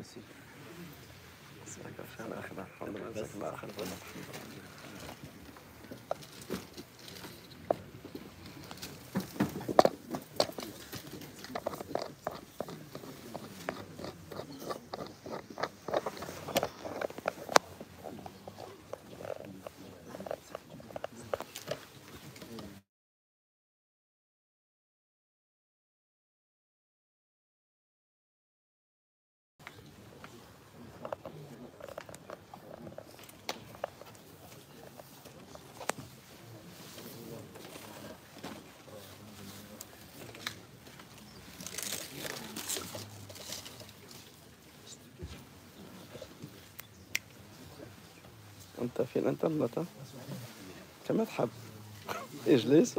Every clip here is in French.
يا سيدي. اسمعك عشان اخر الحمد لله. في الانترنت كما تحب. اجلس.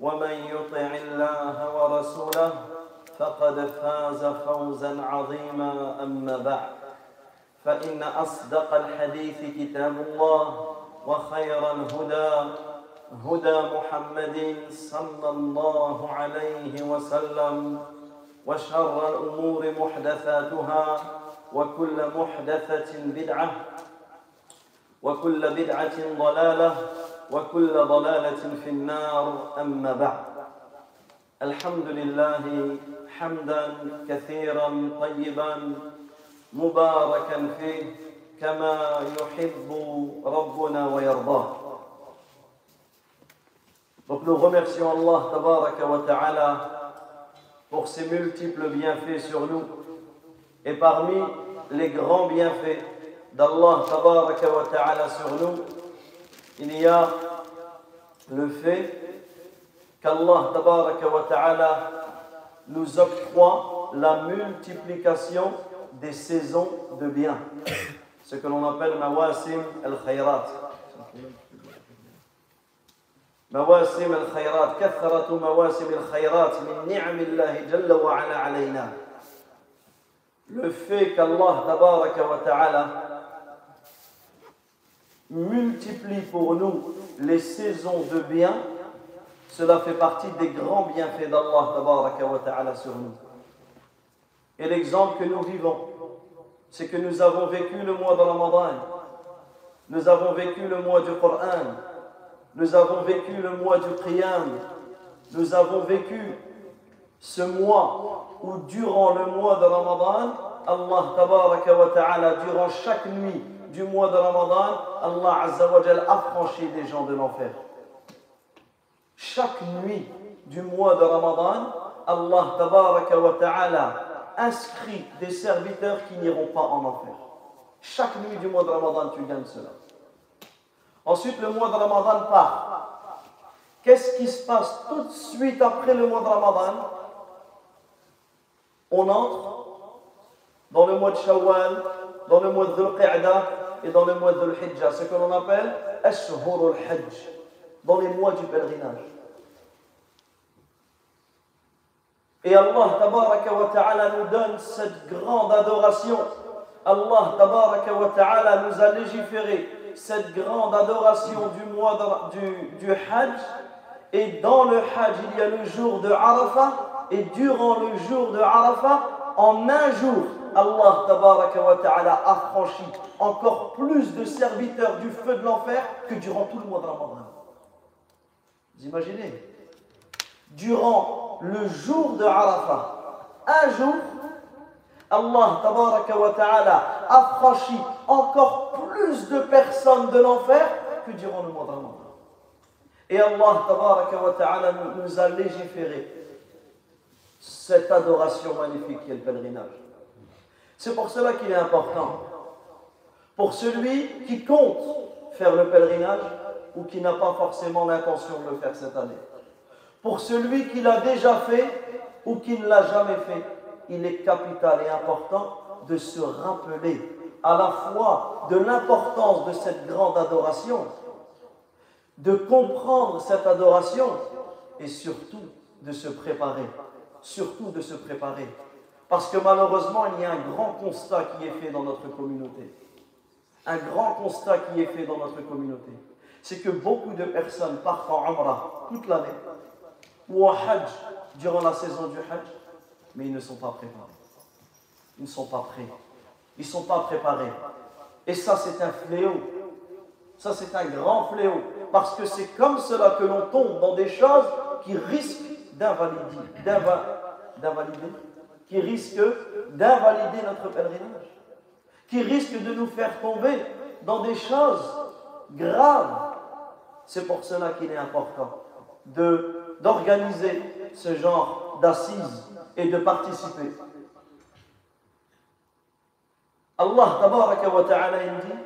ومن يطع الله ورسوله فقد فاز فوزا عظيما أما بعد. فإن أصدق الحديث كتاب الله وخير الهدى هدى محمد صلى الله عليه وسلم وشر الأمور محدثاتها وكل محدثة بدعة وكل بدعة ضلالة وكل ضلالة في النار أما بعد الحمد لله حمدا كثيرا طيبا مباركا فيه كما يحب ربنا ويرضاه Donc nous remercions Allah tabaraka wa ta'ala pour ses multiples bienfaits sur nous. Et parmi les grands bienfaits d'Allah ta'ala sur nous, il y a le fait qu'Allah ta'ala nous octroie la multiplication des saisons de bien, ce que l'on appelle mawasim al-khayrat. مواسم الخيرات كثرة مواسم الخيرات من نعم الله جل وعلا علينا le fait qu'Allah tabaraka wa ta'ala multiplie pour nous les saisons de bien cela fait partie des grands bienfaits d'Allah sur nous et l'exemple que nous vivons c'est que nous avons vécu le mois de Ramadan nous avons vécu le mois du Coran nous avons vécu le mois du Qiyam. Nous avons vécu ce mois où durant le mois de Ramadan, Allah ta'ala, durant chaque nuit du mois de Ramadan, Allah azza wa a franchi des gens de l'enfer. Chaque nuit du mois de Ramadan, Allah tabaraka wa ta'ala inscrit des serviteurs qui n'iront pas en enfer. Chaque nuit du mois de Ramadan, tu gagnes cela. Ensuite, le mois de Ramadan part. Qu'est-ce qui se passe tout de suite après le mois de Ramadan? On entre dans le mois de Shawwal, dans le mois de Dhul et dans le mois de Dhul Hijjah, ce que l'on appelle Ashhur al-Hajj, dans les mois du pèlerinage. Et Allah tabaraka wa ta'ala nous donne cette grande adoration. Allah tabaraka wa ta'ala nous a légiféré cette grande adoration du mois du, Hajj. Et dans le Hajj, il y a le jour de Arafah. Et durant le jour de Arafah, en un jour, Allah wa ta'ala a franchi encore plus de serviteurs du feu de l'enfer que durant tout le mois de Ramadan. Vous imaginez? Durant le jour de Arafah, un jour, Allah wa ta'ala a franchi encore plus de personnes de l'enfer que durant le mois de Ramadan. Et Allah wa ta'ala nous a légiféré cette adoration magnifique qui est le pèlerinage. C'est pour cela qu'il est important, pour celui qui compte faire le pèlerinage ou qui n'a pas forcément l'intention de le faire cette année, pour celui qui l'a déjà fait ou qui ne l'a jamais fait, il est capital et important de se rappeler à la fois de l'importance de cette grande adoration, de comprendre cette adoration et surtout de se préparer. Surtout de se préparer. Parce que malheureusement, il y a un grand constat qui est fait dans notre communauté. Un grand constat qui est fait dans notre communauté. C'est que beaucoup de personnes partent en Umrah toute l'année ou en Hajj durant la saison du Hajj mais ils ne sont pas préparés. Ils ne sont pas prêts. Ils ne sont pas préparés. Et ça, c'est un fléau. Ça, c'est un grand fléau. Parce que c'est comme cela que l'on tombe dans des choses qui risquent d'invalider, d'invalider, qui risquent d'invalider notre pèlerinage, qui risquent de nous faire tomber dans des choses graves. C'est pour cela qu'il est important d'organiser ce genre d'assises et de participer. Allah tabaraka wa ta'ala dit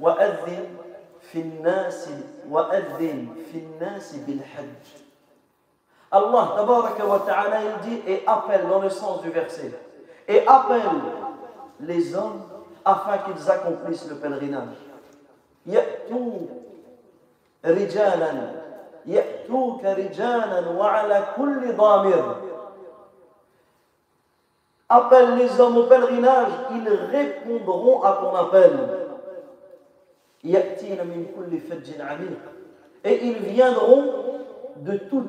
وأذن في الناس وأذن في الناس بالحج Allah tabaraka wa ta'ala il dit et appelle dans le sens du verset et appelle les hommes afin qu'ils accomplissent le pèlerinage يأتوا رجالا يأتوك رجالا وعلى كل ضامر Appelle les hommes au pèlerinage, ils répondront à ton appel. Et ils viendront de tout,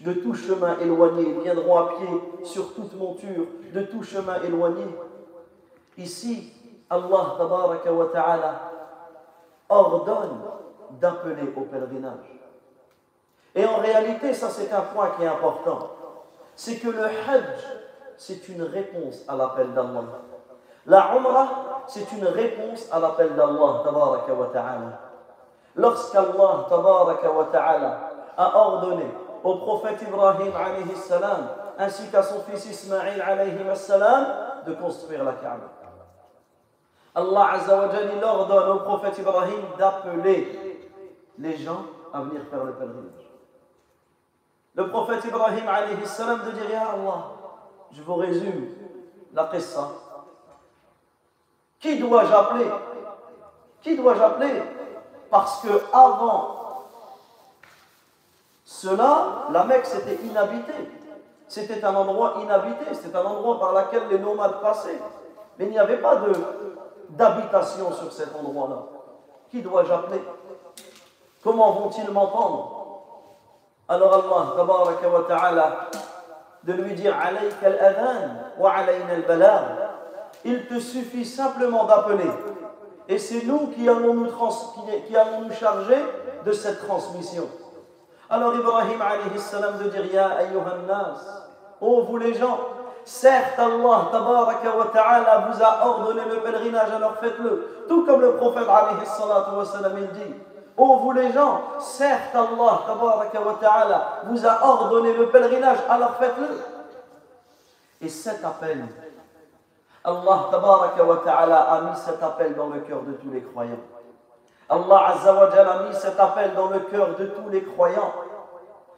de tout chemin éloigné, viendront à pied sur toute monture, de tout chemin éloigné. Ici, Allah wa ordonne d'appeler au pèlerinage. Et en réalité, ça c'est un point qui est important. C'est que le Hajj c'est une réponse à l'appel d'Allah. La Umrah, c'est une réponse à l'appel d'Allah, ta'ala. Lorsqu'Allah, a ordonné au prophète Ibrahim, alayhi ainsi qu'à son fils Ismaïl alayhi salam de construire la Kaaba. Allah Azzawajal, ordonne au prophète Ibrahim d'appeler les gens à venir faire le pèlerinage. Le prophète Ibrahim alayhi salam de dire Ya Allah, je vous résume la qissa. Qui dois-je appeler? Qui dois-je appeler? Parce que avant cela, la Mecque c'était inhabité. C'était un endroit inhabité, c'était un endroit par lequel les nomades passaient. Mais il n'y avait pas d'habitation sur cet endroit-là. Qui dois-je appeler? Comment vont-ils m'entendre? Alors Allah, wa ta'ala, de lui dire wa al Il te suffit simplement d'appeler. Et c'est nous, qui allons nous charger de cette transmission. Alors Ibrahim alayhi salam de dire Ya ayyuhan nas, oh vous les gens, certes Allah tabaraka wa ta'ala vous a ordonné le pèlerinage, alors faites-le. Tout comme le prophète alayhi salatu wa salam il dit Oh vous les gens, certes Allah tabaraka wa ta'ala vous a ordonné le pèlerinage, alors faites-le. Et cet appel, Allah tabaraka wa ta'ala a mis cet appel dans le cœur de tous les croyants. Allah a mis cet appel dans le cœur de tous les croyants.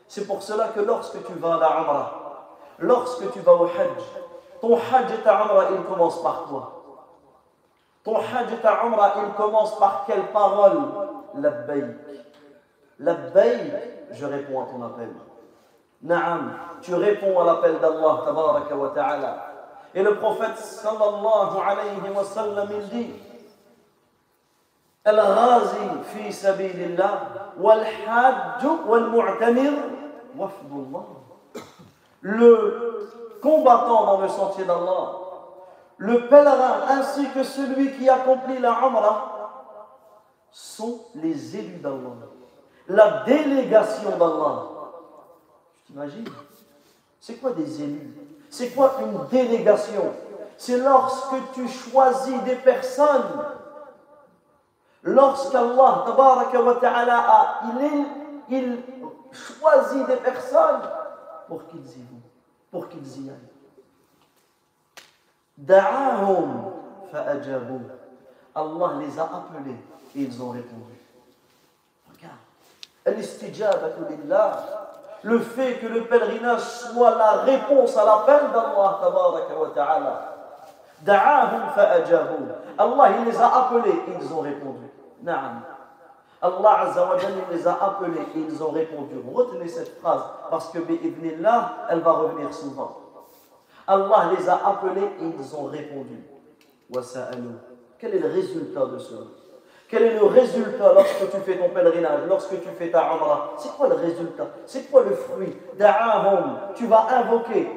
C'est pour cela que lorsque tu vas à la lorsque tu vas au Hajj, ton Hajj et ta Umrah, il commence par quoi? Ton Hajj et ta Umrah, il commence par quelle parole? Labbaïk. Labbaïk, je réponds à ton appel. Naam, tu réponds à l'appel d'Allah, tabaraka wa ta'ala. Et le prophète sallallahu alayhi wa sallam, il dit الغازي في سبيل الله والحاج والمعتمر وفد الله le combattant dans le sentier d'Allah le pèlerin ainsi que celui qui accomplit la Umrah sont les élus d'Allah la délégation d'Allah tu t'imagines c'est quoi des élus c'est quoi une délégation c'est lorsque tu choisis des personnes Lorsqu'Allah il, il choisit des personnes pour qu'ils y vont, pour qu'ils y aillent. Da'ahum fa'ajabu. Allah les a appelés et ils ont répondu. Regarde. Le fait que le pèlerinage soit la réponse à l'appel d'Allah. Da'ahum fa'ajabu. Allah il les a appelés et ils ont répondu. Allah les a appelés et ils ont répondu. Retenez cette phrase parce que là, elle va revenir souvent. Allah les a appelés et ils ont répondu. Quel est le résultat de cela? Quel est le résultat lorsque tu fais ton pèlerinage, lorsque tu fais ta umrah? C'est quoi le résultat? C'est quoi le fruit? Da'ahum, tu vas invoquer.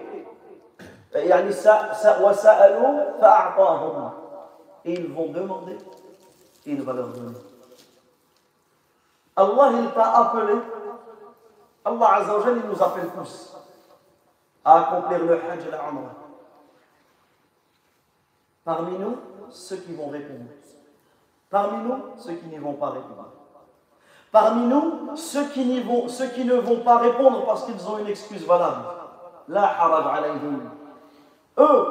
Et ils vont demander il va leur donner. Allah, il t'a appelé. Allah Azzawajal, il nous appelle tous à accomplir le Hajj et la. Parmi nous, ceux qui vont répondre. Parmi nous, ceux qui n'y vont pas répondre. Parmi nous, ceux qui, vont, ceux qui ne vont pas répondre parce qu'ils ont une excuse valable. La haraj alayhim. Eux,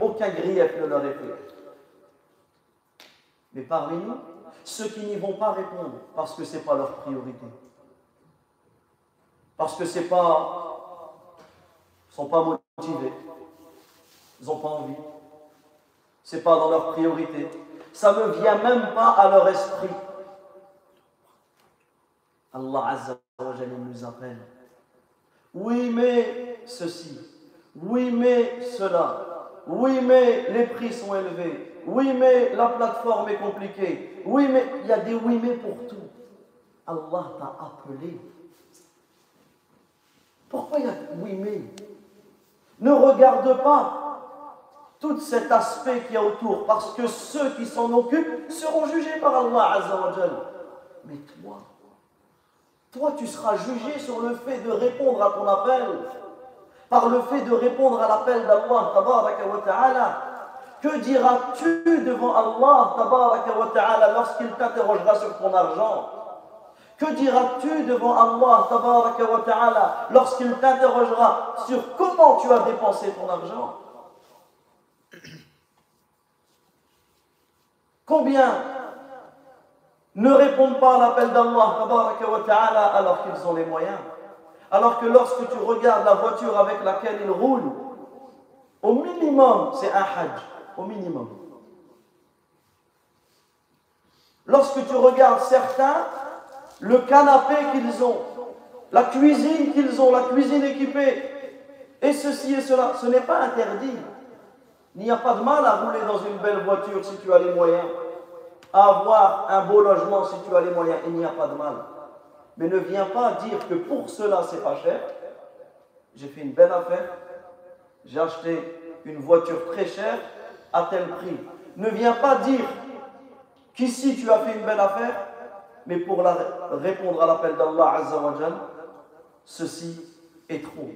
aucun grief ne leur est fait. Mais parmi nous, ceux qui n'y vont pas répondre parce que ce n'est pas leur priorité. Parce que c'est pas. Ils sont pas motivés. Ils n'ont pas envie. Ce n'est pas dans leur priorité. Ça ne vient même pas à leur esprit. Allah Azza wa nous appelle. Oui, mais ceci. Oui, mais cela. Oui, mais les prix sont élevés. Oui, mais la plateforme est compliquée. Oui, mais il y a des oui, mais pour tout. Allah t'a appelé. Pourquoi il y a oui, mais? Ne regarde pas tout cet aspect qu'il y a autour, parce que ceux qui s'en occupent seront jugés par Allah Azzawajal. Mais toi, toi, tu seras jugé sur le fait de répondre à ton appel, par le fait de répondre à l'appel d'Allah, ta'ala. Que diras-tu devant Allah lorsqu'il t'interrogera sur ton argent? Que diras-tu devant Allah ta'ala lorsqu'il t'interrogera sur comment tu as dépensé ton argent? Combien ne répondent pas à l'appel d'Allah ta'ala alors qu'ils ont les moyens? Alors que lorsque tu regardes la voiture avec laquelle ils roulent, au minimum, c'est un hajj, au minimum. Lorsque tu regardes certains, le canapé qu'ils ont, la cuisine qu'ils ont, la cuisine équipée, et ceci et cela, ce n'est pas interdit. Il n'y a pas de mal à rouler dans une belle voiture si tu as les moyens, à avoir un beau logement si tu as les moyens, il n'y a pas de mal. Mais ne viens pas dire que pour cela c'est pas cher. J'ai fait une belle affaire, j'ai acheté une voiture très chère à tel prix. Ne viens pas dire qu'ici tu as fait une belle affaire, mais pour répondre à l'appel d'Allah Azzawajal, ceci est trop.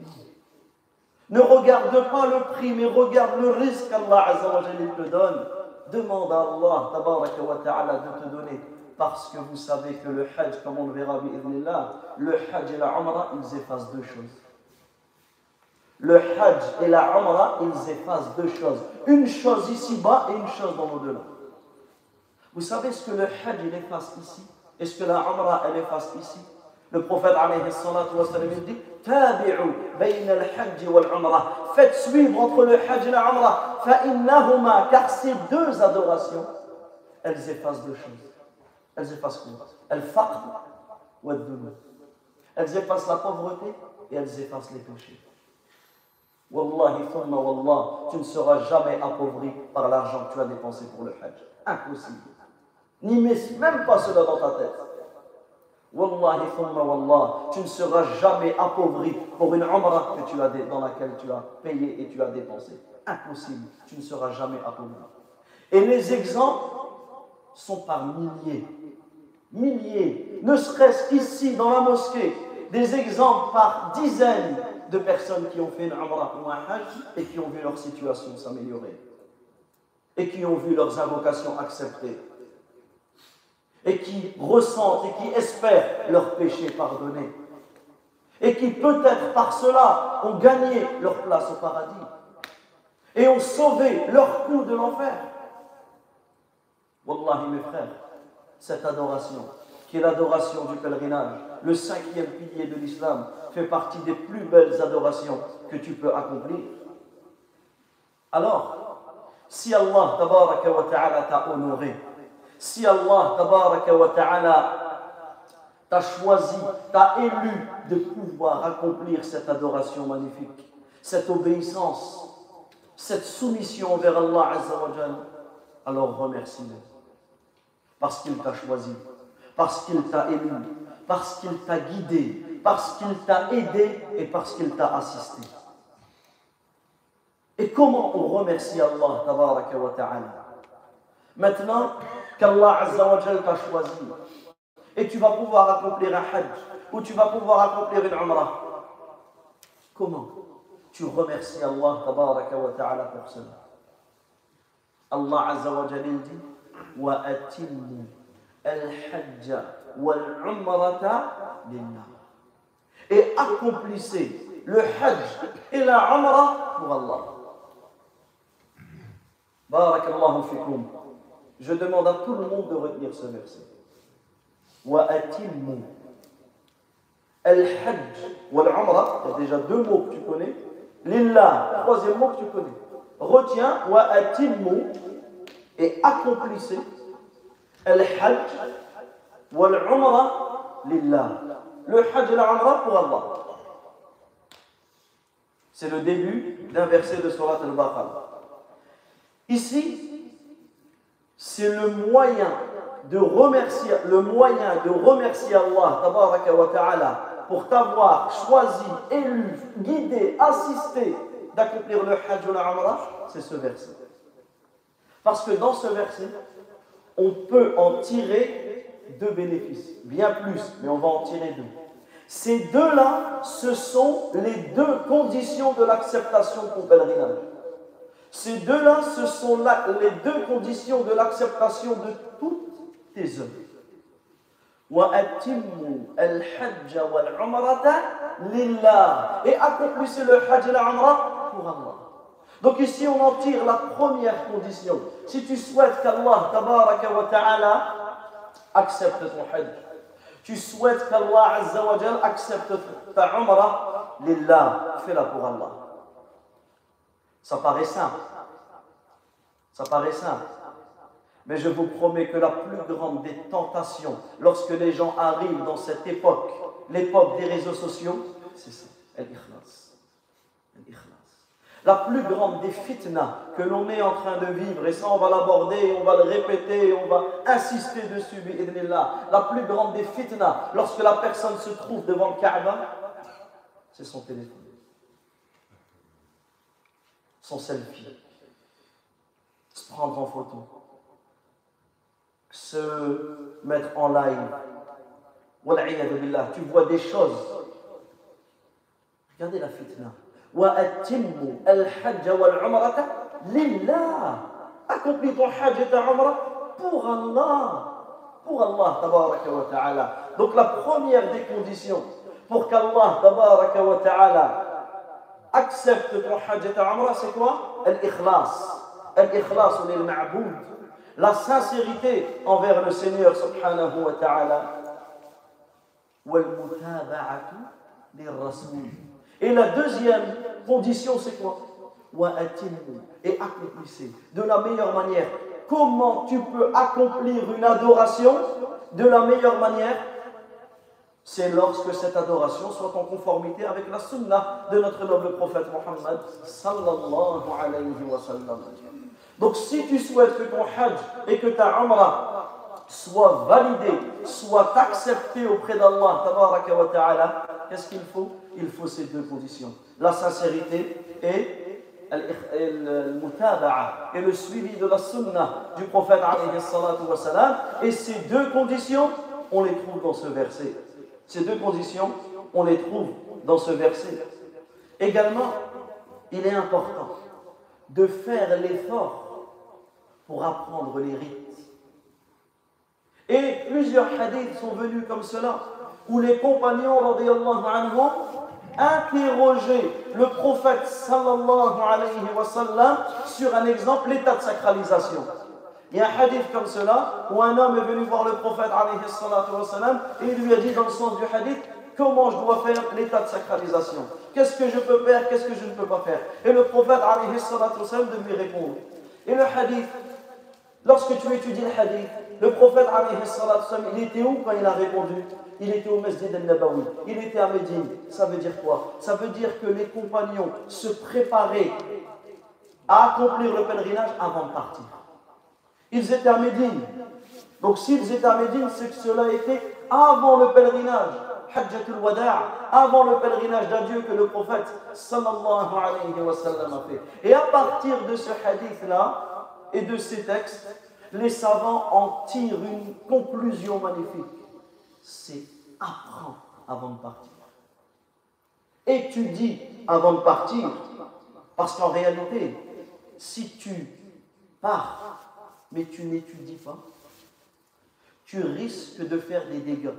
Ne regarde pas le prix, mais regarde le risque qu'Allah Azzawajal te donne. Demande à Allah tabaraka ta'ala de te donner. Parce que vous savez que le Hajj, comme on le verra, le Hajj et la Umrah, ils effacent deux choses. Le Hajj et la Umrah, ils effacent deux choses. Une chose ici-bas et une chose dans l'au-delà. Vous savez ce que le Hajj il efface ici? Est-ce que la Umrah elle efface ici? Le prophète alayhi salatu sallam dit Tabi'u bayna al-Hajj wal-Umrah. Faites suivre entre le Hajj et la Umrah. Fa'innahuma, car ces deux adorations, elles effacent deux choses. Elles effacent quoi? Elles effacent la pauvreté et elles effacent les péchés. Wallahi, tu ne seras jamais appauvri par l'argent que tu as dépensé pour le Hajj. Impossible. N'y mets même pas cela dans ta tête. Wallahi, thumma wallah, tu ne seras jamais appauvri pour une umrah que tu as, dans laquelle tu as payé et tu as dépensé. Impossible. Tu ne seras jamais appauvri. Et les exemples sont par milliers. Milliers. Ne serait-ce qu'ici, dans la mosquée, des exemples par dizaines de personnes qui ont fait une umrah ou un hajj et qui ont vu leur situation s'améliorer. Et qui ont vu leurs invocations acceptées. Et qui ressentent et qui espèrent leurs péchés pardonnés. Et qui peut-être par cela ont gagné leur place au paradis. Et ont sauvé leur coup de l'enfer. Wallahi mes frères, cette adoration, qui est l'adoration du pèlerinage, le cinquième pilier de l'islam, fait partie des plus belles adorations que tu peux accomplir. Alors, si Allah t'a honoré, si Allah t'a choisi, t'a élu de pouvoir accomplir cette adoration magnifique, cette obéissance, cette soumission envers Allah alors remercie-le. Parce qu'il t'a choisi, parce qu'il t'a élu, parce qu'il t'a guidé, parce qu'il t'a aidé et parce qu'il t'a assisté. Et comment on remercie Allah wa ta'ala? Maintenant qu'Allah t'a choisi et tu vas pouvoir accomplir un hajj ou tu vas pouvoir accomplir une umrah, comment tu remercies Allah wa ta'ala pour cela? Allah Azza wa dit wa atimmu al-hajj wal-umrata lillah et accomplissez le Hajj et la Umrah pour Allah. Barakallahu fikum. Je demande à tout le monde de retenir ce verset. Wa. Al-Hajj wa al-Umrah, il y a déjà deux mots que tu connais. Lillah, troisième mot que tu connais. Retiens wa atimmu et accomplissez al-Hajj le Hajj et la Umrah pour Allah. C'est le début d'un verset de Surat al-Baqarah. Ici, c'est le moyen de remercier, le moyen de remercier Allah pour t'avoir choisi, élu, guidé, assisté d'accomplir le Hajj ou la c'est ce verset. Parce que dans ce verset, on peut en tirer deux bénéfices, bien plus, mais on va en tirer deux. Ces deux-là, ce sont les deux conditions de l'acceptation de ton pèlerinage. Ces deux-là, ce sont les deux conditions de l'acceptation de toutes tes œuvres. Et accomplissez le hajj et la umrah pour Allah. Donc ici on en tire la première condition. Si tu souhaites qu'Allah ta'ala accepte ton hajj, tu souhaites qu'Allah accepte ta umrah, lillah, fais-la pour Allah. Ça paraît simple. Ça paraît simple. Mais je vous promets que la plus grande des tentations, lorsque les gens arrivent dans cette époque, l'époque des réseaux sociaux, c'est ça. La plus grande des que l'on est en train de vivre, et ça on va l'aborder, on va le répéter, on va insister dessus, la plus grande des lorsque la personne se trouve devant le Kaaba, c'est son téléphone, son selfie, se prendre en photo se mettre en live. Tu vois des choses. Regardez la fitna. واتموا الحج والعمرة لله. اكملوا حاجة عمرة؟ pour الله. pour الله تبارك وتعالى. دونك لا بروميير دي كونديسيون pour qu'Allah تبارك وتعالى اكسبت حاجة عمرة سي كوا الإخلاص. الإخلاص للمعبود. La sincérité envers le seigneur سبحانه وتعالى. والمتابعة للرسول. Et la deuxième condition, c'est quoi Et accomplissez de la meilleure manière. Comment tu peux accomplir une adoration de la meilleure manière C'est lorsque cette adoration soit en conformité avec la sunna de notre noble prophète sallam. Donc si tu souhaites que ton hajj et que ta umrah soient validés, soient acceptés auprès d'Allah, qu'est-ce qu'il faut? Il faut ces deux conditions. La sincérité et le suivi de la sunna du prophète et ces deux conditions on les trouve dans ce verset ces deux conditions on les trouve dans ce verset également il est important de faire l'effort pour apprendre les rites. Et plusieurs hadiths sont venus comme cela, où les compagnons anhum, interrogeaient le prophète sallallahu sur un exemple, l'état de sacralisation. Il y a un hadith comme cela, où un homme est venu voir le prophète alayhi et il lui a dit dans le sens du hadith, comment je dois faire l'état de sacralisation? Qu'est-ce que je peux faire, qu'est-ce que je ne peux pas faire? Et le prophète alayhi sallam de lui répondre. Et le hadith Lorsque tu étudies le hadith, le prophète, il était où quand il a répondu? Il était au Masjid al-Nabawi. Il était à Médine. Ça veut dire quoi? Ça veut dire que les compagnons se préparaient à accomplir le pèlerinage avant de partir. Ils étaient à Médine. Donc s'ils étaient à Médine, c'est que cela était avant le pèlerinage. Hajjatul Wada' avant le pèlerinage d'adieu que le prophète sallallahu alayhi wa sallam a fait. Et à partir de ce hadith-là, et de ces textes, les savants en tirent une conclusion magnifique. C'est apprendre avant de partir. Étudie avant de partir. Parce qu'en réalité, si tu pars, mais tu n'étudies pas, tu risques de faire des dégâts.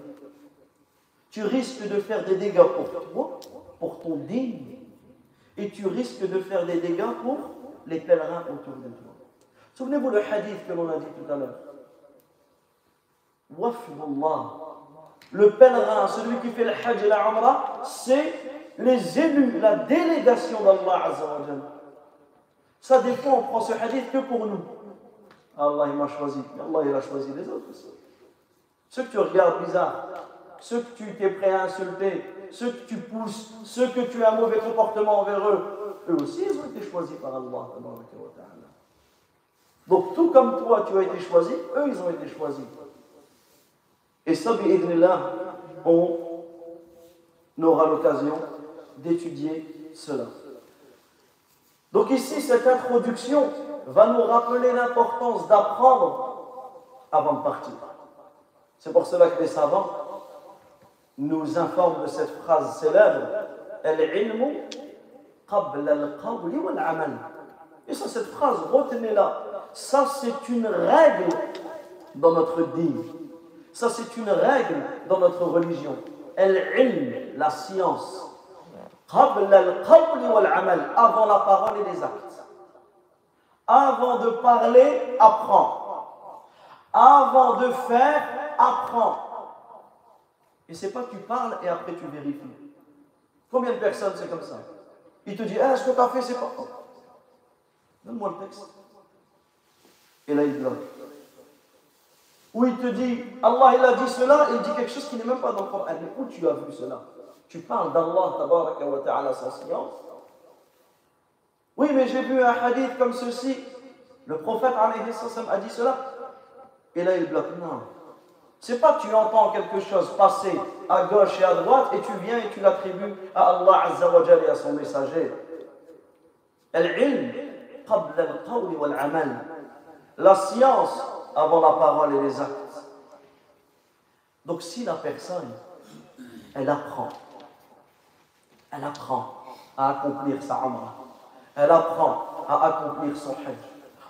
Tu risques de faire des dégâts pour toi, pour ton digne, et tu risques de faire des dégâts pour les pèlerins autour de toi. Souvenez-vous le hadith que l'on a dit tout à l'heure. Le pèlerin, celui qui fait le hajj et la c'est les élus, la délégation d'Allah Azzawajal. Ça, des fois, on prend ce hadith que pour nous. Allah, il m'a choisi. Allah, il a choisi les autres aussi. Ceux que tu regardes bizarre, ceux que tu es prêt à insulter, ceux que tu pousses, ceux que tu as un mauvais comportement envers eux, eux aussi, ils ont été choisis par Allah. Donc tout comme toi, tu as été choisi, eux, ils ont été choisis. Et ça, là, on aura l'occasion d'étudier cela. Donc ici, cette introduction va nous rappeler l'importance d'apprendre avant de partir. C'est pour cela que les savants nous informent de cette phrase célèbre Al-ilmu qabla al-qawli wal-amal. Et ça, cette phrase, retenez-la. Ça, c'est une règle dans notre dîme. Ça, c'est une règle dans notre religion. Al-ilm, la science. Avant la parole et les actes. Avant de parler, apprends. Avant de faire, apprends. Et c'est pas que tu parles et après tu vérifies. Combien de personnes c'est comme ça? Il te dit, ah, ce que tu as fait, c'est pas. Donne-moi le texte. Et là, il bloque. Ou il te dit, Allah il a dit cela, il dit quelque chose qui n'est même pas dans le Coran. Où tu as vu cela? Tu parles d'Allah sans silence Oui, mais j'ai vu un hadith comme ceci. Le prophète a dit cela. Et là, il bloque. Non. C'est pas que tu entends quelque chose passer à gauche et à droite et tu viens et tu l'attribues à Allah Azza wa et à son messager. La science avant la parole et les actes. Donc si la personne, elle apprend, elle apprend à accomplir sa umrah, elle apprend à accomplir son hajj.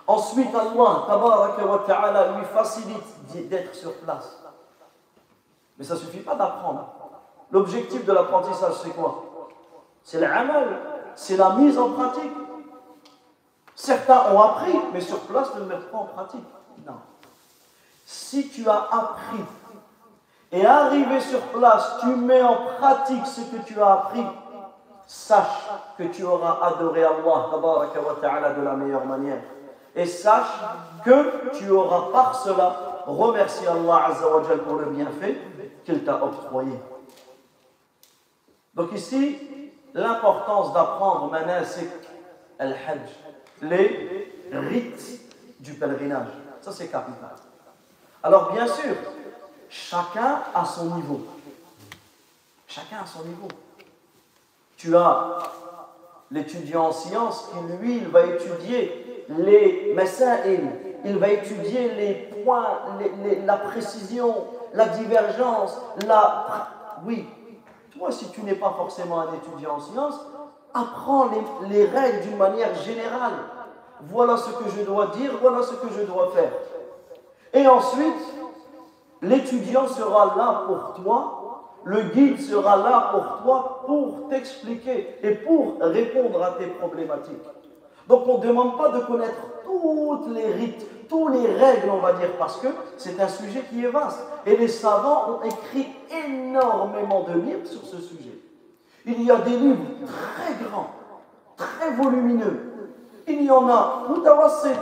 Ensuite, Allah lui facilite d'être sur place. Mais ça ne suffit pas d'apprendre. L'objectif de l'apprentissage, c'est quoi? C'est l'amal, c'est la mise en pratique. Certains ont appris, mais sur place ne le mettent pas en pratique. Non. Si tu as appris et arrivé sur place, tu mets en pratique ce que tu as appris, sache que tu auras adoré Allah de la meilleure manière. Et sache que tu auras par cela remercié Allah pour le bienfait qu'il t'a octroyé. Donc ici, l'importance d'apprendre manasik al-hajj, les rites du pèlerinage. Ça, c'est capital. Alors, bien sûr, chacun a son niveau. Chacun a son niveau. Tu as l'étudiant en sciences qui, lui, il va étudier les masail, il va étudier les points, la précision, la divergence, la... Oui, toi, si tu n'es pas forcément un étudiant en sciences, apprends les, les règles d'une manière générale. Voilà ce que je dois dire, voilà ce que je dois faire. Et ensuite, l'étudiant sera là pour toi, le guide sera là pour toi pour t'expliquer et pour répondre à tes problématiques. Donc on ne demande pas de connaître toutes les rites, toutes les règles, on va dire, parce que c'est un sujet qui est vaste. Et les savants ont écrit énormément de livres sur ce sujet. Il y a des livres très grands, très volumineux. Il y en a, mutawassit,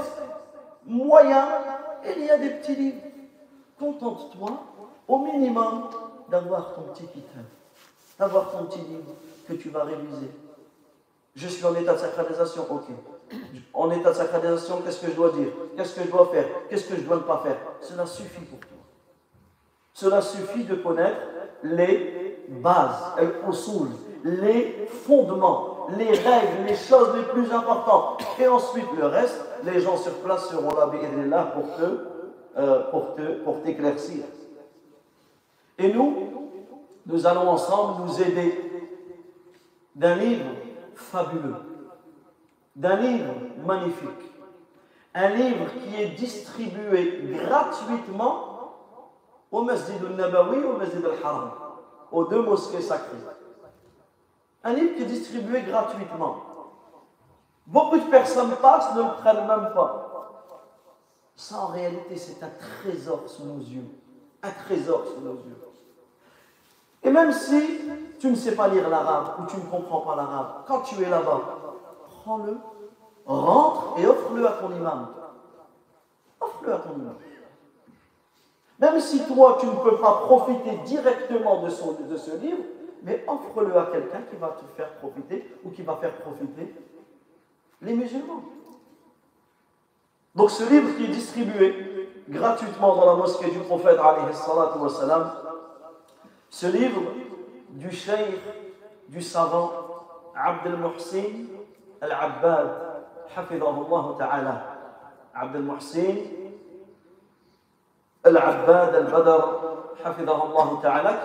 moyen, et il y a des petits livres. Contente-toi, au minimum, d'avoir ton petit kitab, d'avoir ton petit livre que tu vas réviser. Je suis en état de sacralisation, ok. En état de sacralisation, qu'est-ce que je dois dire? Qu'est-ce que je dois faire? Qu'est-ce que je dois ne pas faire? Cela suffit pour toi. Cela suffit de connaître les bases, les fondements, les règles, les choses les plus importantes. Et ensuite, le reste, les gens sur place seront là, euh, pour te, pour t'éclaircir. Et nous, nous allons ensemble nous aider d'un livre fabuleux d'un livre magnifique. Un livre qui est distribué gratuitement au Masjid al-Nabawi et au Masjid al-Haram, aux deux mosquées sacrées. Un livre qui est distribué gratuitement. Beaucoup de personnes passent, ne le prennent même pas. Ça, en réalité, c'est un trésor sous nos yeux. Un trésor sous nos yeux. Et même si tu ne sais pas lire l'arabe ou tu ne comprends pas l'arabe, quand tu es là-bas, prends-le, rentre et offre-le à ton imam. Offre-le à ton imam. Même si toi, tu ne peux pas profiter directement de, de ce livre, mais offre-le à quelqu'un qui va te faire profiter ou qui va faire profiter les musulmans. Donc ce livre qui est distribué gratuitement dans la mosquée du prophète, wassalam, ce livre du cheikh, du savant Abdel al al-Abbad, ta'ala. Abdel al Al-Abbad al-Badr,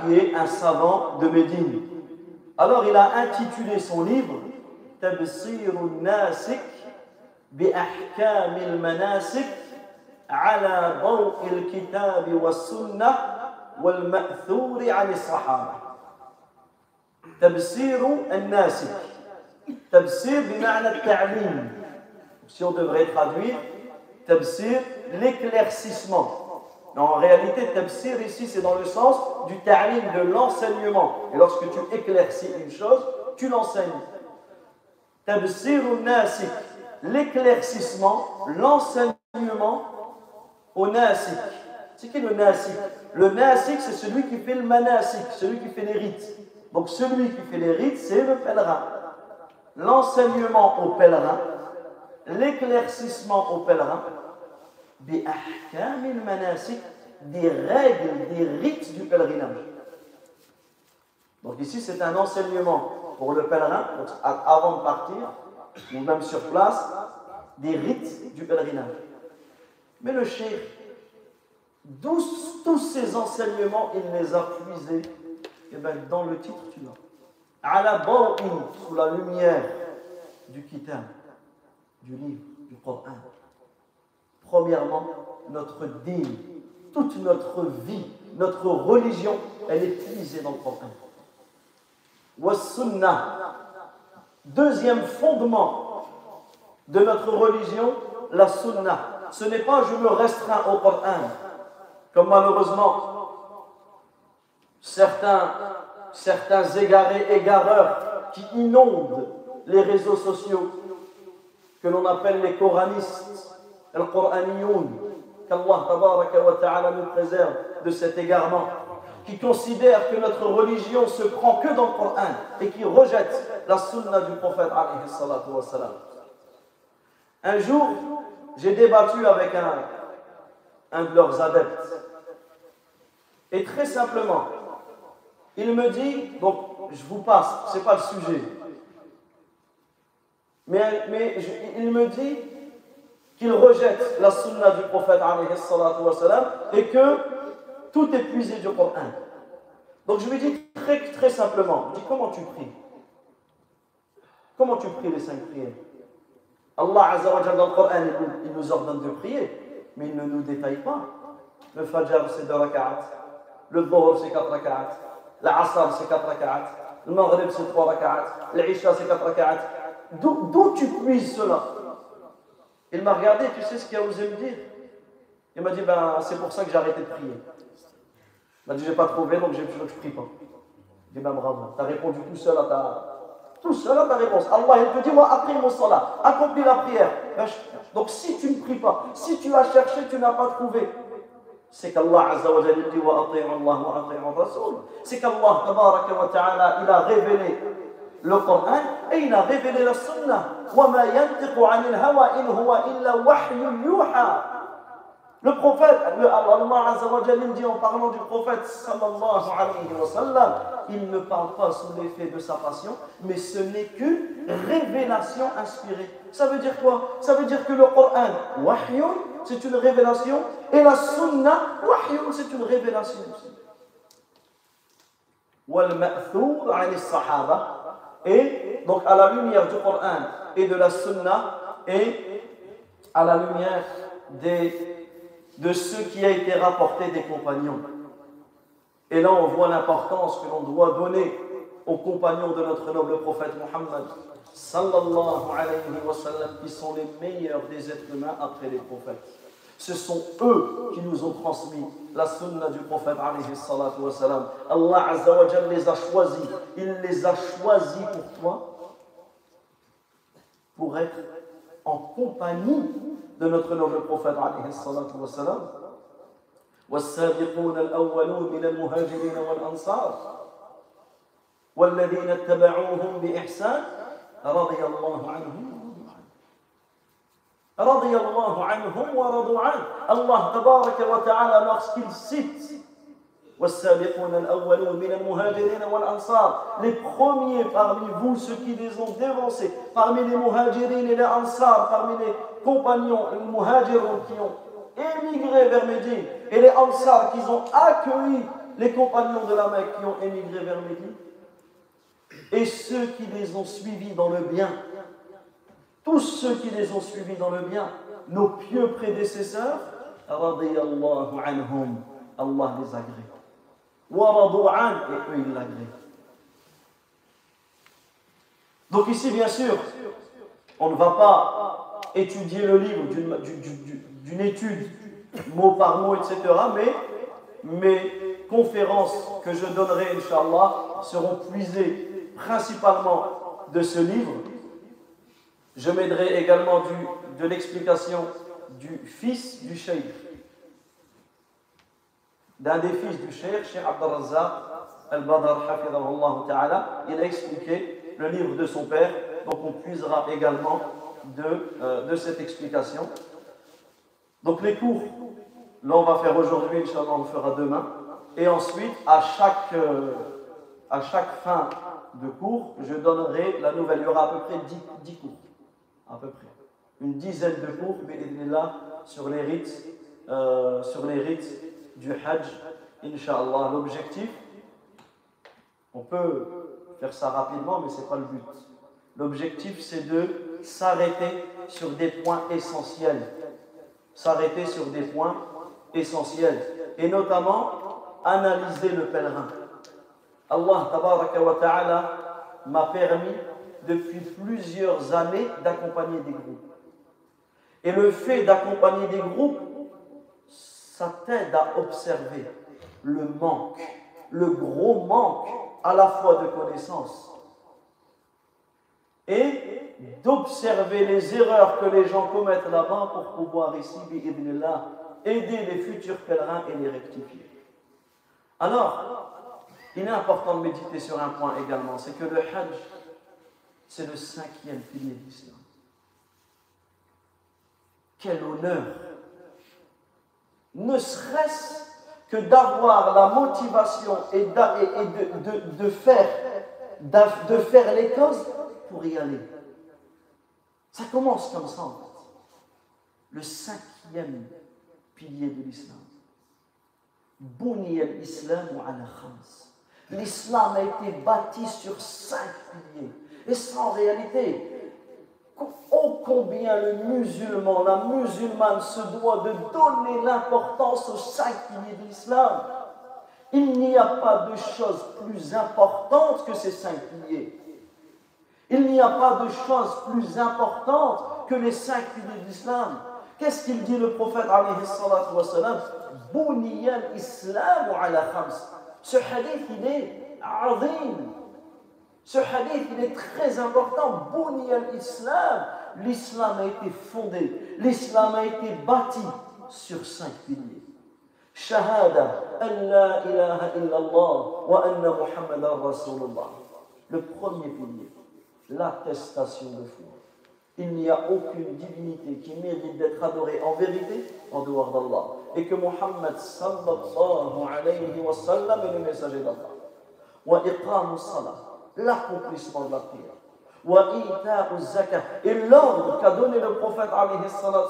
qui est un savant de Médine. Alors il a intitulé son livre Tabsir al-Nasik bi ahkam al-Manasik ala daw' al-Kitab wa sunnah wal ma'thur 'an sahaba Tabsir al-Nasik. Tabsir bima'na al-ta'lim. Si on devrait traduire, tabsir l'éclaircissement en réalité, tafsir ici, c'est dans le sens du ta'lim, de l'enseignement. Et lorsque tu éclaircis une chose, tu l'enseignes. Tabsir nasik, l'éclaircissement, l'enseignement au nasik. C'est qui le nasik? Le nasik, c'est celui qui fait le manasik, celui qui fait les rites. Donc celui qui fait les rites, c'est le pèlerin. L'enseignement au pèlerin, l'éclaircissement au pèlerin, des règles, des rites du pèlerinage. Donc ici, c'est un enseignement pour le pèlerin, avant de partir, ou même sur place, des rites du pèlerinage. Mais le cheikh, tous ces enseignements, il les a puisés eh bien, dans le titre, tu l'as. À la sous la lumière du kitab, du livre, du Coran. Premièrement, notre dîme, toute notre vie, notre religion, elle est puisée dans le Coran. Sunnah. Deuxième fondement de notre religion, la sunnah. Ce n'est pas je me restreins au Coran, comme malheureusement certains, certains égarés, égareurs qui inondent les réseaux sociaux, que l'on appelle les coranistes Qu'Allah nous préserve de cet égarement, qui considère que notre religion se prend que dans le Coran et qui rejette la sunna du prophète Un jour, j'ai débattu avec un, de leurs adeptes. Et très simplement, il me dit, donc je vous passe, ce n'est pas le sujet, mais il me dit, qu'il rejette la sunna du prophète et que tout est puisé du Coran. Donc je lui dis très, très simplement, comment tu pries? Comment tu pries les cinq prières? Allah dans le Coran, il nous, ordonne de prier, mais il ne nous détaille pas. Le Fajr c'est deux rak'at, le Dhuhr c'est quatre rak'at, l'Asr c'est quatre rak'at, le Maghrib c'est trois rak'at, l'Isha c'est quatre rak'at. D'où tu puises cela? Il m'a regardé, tu sais ce qu'il a osé me dire? Il m'a dit, ben, c'est pour ça que j'ai arrêté de prier. Il m'a dit, j'ai pas trouvé, donc je ne prie pas. Je dis, ben bravo, tu as répondu tout seul à ta, tout seul à ta réponse. Allah, il te dit, moi, après mon salat, accomplis la prière. Ben, donc si tu ne pries pas, si tu as cherché, tu n'as pas trouvé, c'est qu'Allah Azza wa dit wa Allah wa Rasul. C'est qu'Allah ta'ala, il a révélé le Coran et il a révélé la Sunna. Le prophète, Allah Azza dit en parlant du prophète sallallahu alayhi wa sallam, il ne parle pas sous l'effet de sa passion, mais ce n'est qu'une révélation inspirée. Ça veut dire quoi Ça veut dire que le Coran, wahyun, c'est une révélation, et la sunna, wahyun, c'est une révélation aussi. والمأثور عن الصحابة et donc à la lumière du Coran et de la Sunna et à la lumière des, de ce qui a été rapporté des compagnons. Et là, on voit l'importance que l'on doit donner aux compagnons de notre noble prophète Muhammad, sallallahu alayhi wa qui sont les meilleurs des êtres humains après les prophètes. Ce sont eux qui nous ont transmis la sunna du prophète Allah Azza wa les a choisis. Il les a choisis pour toi, pour être en compagnie de notre noble prophète والسابقون الأولون من المهاجرين والأنصار والذين اتبعوهم بإحسان رضي الله عنهم رضي الله عنهم ورضوا عنه الله تبارك وتعالى lorsqu'il cite والسابقون الأولون من المهاجرين والأنصار les premiers parmi vous ceux qui les ont dévancés parmi les muhajirin et les ansar parmi les compagnons les muhajirun qui ont émigré vers Médine et les ansar qui ont accueilli les compagnons de la Mecque qui ont émigré vers Médine et ceux qui les ont suivis dans le bien tous ceux qui les ont suivis dans le bien, nos pieux prédécesseurs, anhum, Allah les agrée. Wa an, et eux ils l'agréent. Donc ici, bien sûr, on ne va pas étudier le livre d'une étude mot par mot, etc. Mais mes conférences que je donnerai, Inch'Allah, seront puisées principalement de ce livre je m'aiderai également de l'explication du fils du cheikh, d'un des fils du cheikh, Cheikh Abdelrazak al-Badr, ta'ala. Il a expliqué le livre de son père, donc on puisera également de, euh, cette explication. Donc les cours, là on va faire aujourd'hui, Inch'Allah on le fera demain. Et ensuite, à chaque, euh, à chaque fin de cours, je donnerai la nouvelle. Il y aura à peu près 10, 10 cours. À peu près. Une dizaine de cours, là sur les rites, euh, sur les rites du Hajj, Inch'Allah. L'objectif, on peut faire ça rapidement, mais ce n'est pas le but. L'objectif, c'est de s'arrêter sur des points essentiels. S'arrêter sur des points essentiels. Et notamment, analyser le pèlerin. Allah m'a permis depuis plusieurs années d'accompagner des groupes. Et le fait d'accompagner des groupes, ça t'aide à observer le manque, le gros manque à la fois de connaissances et d'observer les erreurs que les gens commettent là-bas pour pouvoir ici, bi'idnillah, aider les futurs pèlerins et les rectifier. Alors, il est important de méditer sur un point également, c'est que le Hajj, c'est le cinquième pilier de l'islam. Quel honneur Ne serait-ce que d'avoir la motivation et, de, faire, de les causes pour y aller. Ça commence comme ça. Le cinquième pilier de l'islam. L'islam a été bâti sur cinq piliers. Et ça, en réalité, ô combien le musulman, la musulmane se doit de donner l'importance aux cinq piliers de l'islam. Il n'y a pas de chose plus importante que ces cinq piliers. Il n'y a pas de chose plus importante que les cinq piliers de l'islam. Qu'est-ce qu'il dit le prophète alayhi al-islam ala khams. Ce hadith, il est azim. Ce hadith, il est très important. Al-islam. L'islam a été fondé, l'islam a été bâti sur cinq piliers. Shahada, an la ilaha illallah wa anna muhammadan rasulullah. Le premier pilier, l'attestation de foi. Il n'y a aucune divinité qui mérite d'être adorée en vérité en dehors d'Allah. Et que Muhammad sallallahu alayhi wa sallam est le messager d'Allah. Wa iqamu salat, l'accomplissement de la prière. Et l'ordre qu'a donné le prophète,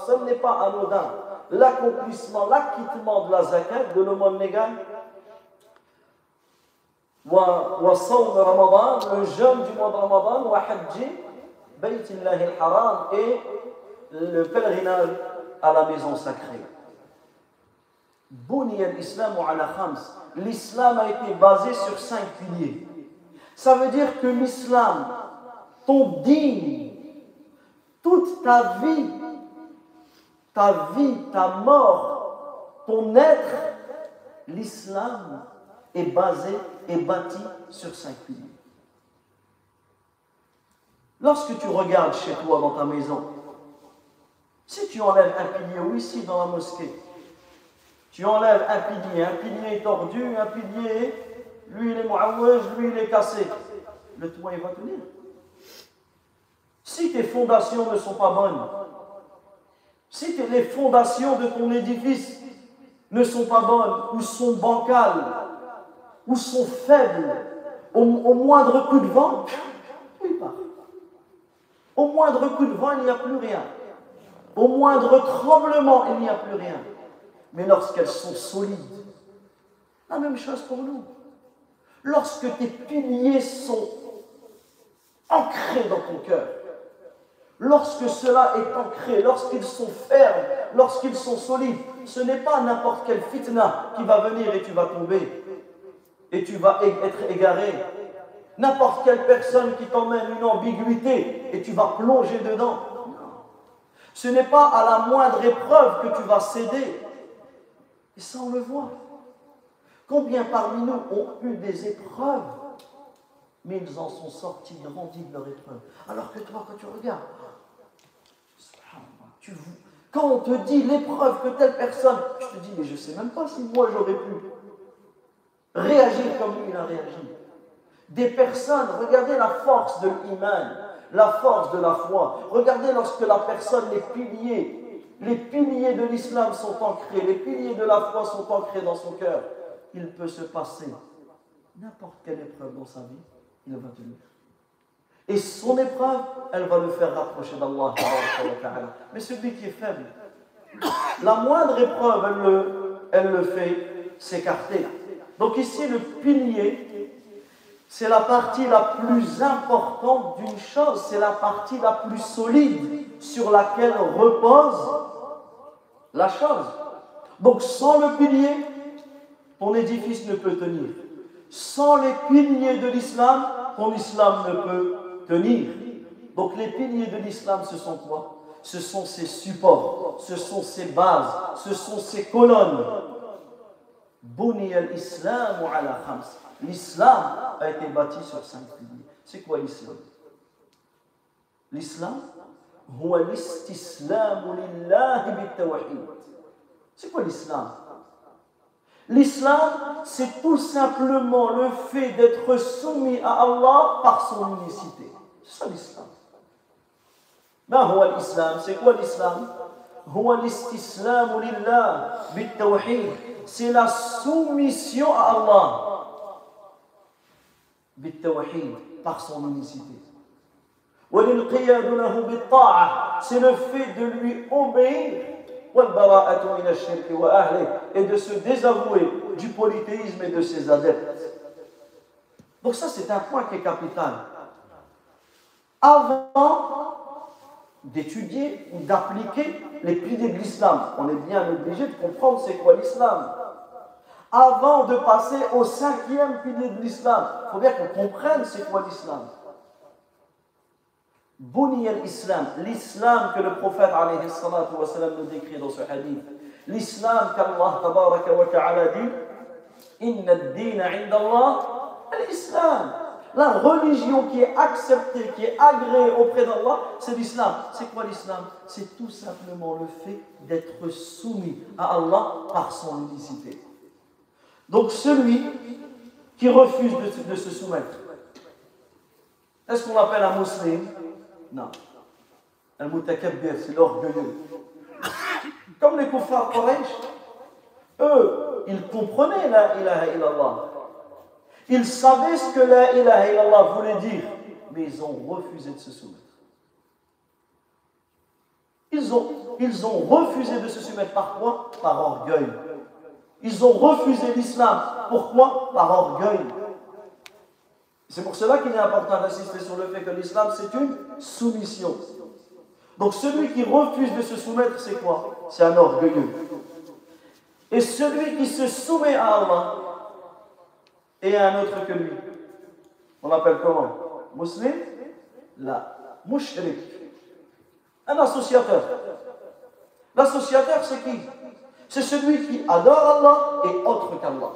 ce n'est pas anodin. L'accomplissement, l'acquittement de la zakat, de l'aumône légale, le jeûne du mois de Ramadan, et le pèlerinage à la maison sacrée. L'islam a été basé sur cinq piliers ça veut dire que l'islam ton digne toute ta vie ta vie, ta mort, ton être, l'islam est basé et bâti sur cinq piliers. Lorsque tu regardes chez toi dans ta maison, si tu enlèves un pilier ou ici dans la mosquée, tu enlèves un pilier, un pilier tordu, un pilier, lui il est mouawaj, lui il est cassé, le toit il va tenir. Si tes fondations ne sont pas bonnes, si les fondations de ton édifice ne sont pas bonnes, ou sont bancales, ou sont faibles, au, au moindre coup de vent, il part. Au moindre coup de vent, il n'y a plus rien. Au moindre tremblement, il n'y a plus rien. Mais lorsqu'elles sont solides, la même chose pour nous. Lorsque tes piliers sont ancrés dans ton cœur, Lorsque cela est ancré, lorsqu'ils sont fermes, lorsqu'ils sont solides, ce n'est pas n'importe quelle fitna qui va venir et tu vas tomber. et tu vas être égaré. N'importe quelle personne qui t'emmène une ambiguïté et tu vas plonger dedans. Ce n'est pas à la moindre épreuve que tu vas céder. Et ça, on le voit. Combien parmi nous ont eu des épreuves, mais ils en sont sortis grandis de leur épreuve. Alors que toi, quand tu regardes, quand on te dit l'épreuve que telle personne, je te dis, mais je ne sais même pas si moi j'aurais pu réagir comme il a réagi. Des personnes, regardez la force de l'iman, la force de la foi. Regardez lorsque la personne, les piliers, les piliers de l'islam sont ancrés, les piliers de la foi sont ancrés dans son cœur. Il peut se passer n'importe quelle épreuve dans sa vie, il va tenir. Et son épreuve, elle va le faire rapprocher d'Allah. Mais celui qui est faible, la moindre épreuve, elle le, fait s'écarter. Donc ici, le pilier, c'est la partie la plus importante d'une chose, c'est la partie la plus solide sur laquelle repose la chose. Donc sans le pilier, ton édifice ne peut tenir. Sans les piliers de l'islam, ton islam ne peut tenir. Donc les piliers de l'islam, ce sont quoi? Ce sont ses supports, ce sont ses bases, ce sont ses colonnes. L'islam a été bâti sur cinq piliers. C'est quoi l'islam? L'islam C'est quoi l'islam? L'islam, c'est tout simplement le fait d'être soumis à Allah par son unicité. C'est ça l'islam. C'est quoi l'islam? C'est la soumission à Allah par son unicité. C'est le fait de lui obéir et de se désavouer du polythéisme et de ses adeptes. Donc ça, c'est un point qui est capital. Avant d'étudier ou d'appliquer les piliers de l'islam, on est bien obligé de comprendre c'est quoi l'islam. Avant de passer au cinquième pilier de l'islam, il faut bien qu'on comprenne c'est quoi l'islam. Buni al-Islam, l'islam que le prophète alayhi nous décrit dans ce hadith. L'islam qu'Allah tabaraka wa ta'ala dit Inna ad-dina inda l'islam. La religion qui est acceptée, qui est agréée auprès d'Allah, c'est l'islam. C'est quoi l'islam? C'est tout simplement le fait d'être soumis à Allah par son unicité. Donc celui qui refuse de se soumettre, est-ce qu'on l'appelle un musulman? Non. Al-Mutakabbir, c'est l'orgueilleux. Comme les kuffars Quraysh, eux, ils comprenaient la ilaha illallah. Ils savaient ce que la ilaha illallah voulait dire, mais ils ont refusé de se soumettre. Ils ont, ils ont refusé de se soumettre par quoi? Par orgueil. Ils ont refusé l'islam. Pourquoi? Par orgueil. C'est pour cela qu'il est important d'insister sur le fait que l'islam, c'est une soumission. Donc celui qui refuse de se soumettre, c'est quoi? C'est un orgueilleux. Et celui qui se soumet à Allah est un autre que lui. On l'appelle comment? Muslim? La mushrik. Un associateur. L'associateur, c'est qui? C'est celui qui adore Allah et autre qu'Allah.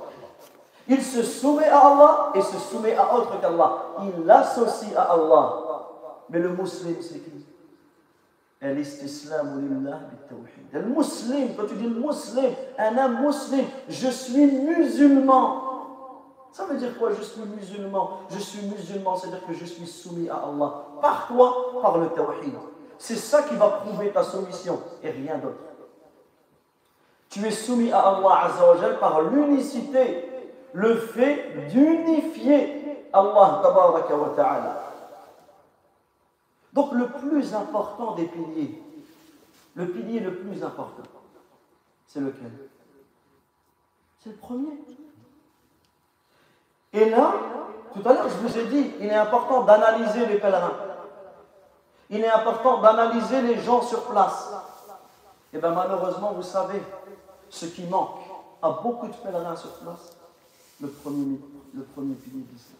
Il se soumet à Allah et se soumet à autre qu'Allah. Il l'associe à Allah. Mais le musulman, c'est qui? Le musulman, quand tu dis musulman, un homme musulman, je suis musulman. Ça veut dire quoi Je suis musulman? Je suis musulman, c'est-à-dire que je suis soumis à Allah. Par quoi? Par le tawhid. C'est ça qui va prouver ta soumission et rien d'autre. Tu es soumis à Allah par l'unicité le fait d'unifier Allah wa ta'ala. Donc le plus important des piliers, le pilier le plus important, c'est lequel? C'est le premier. Et là, tout à l'heure, je vous ai dit, il est important d'analyser les pèlerins. Il est important d'analyser les gens sur place. Et bien malheureusement, vous savez, ce qui manque à beaucoup de pèlerins sur place, le premier, le premier pilier d'islam.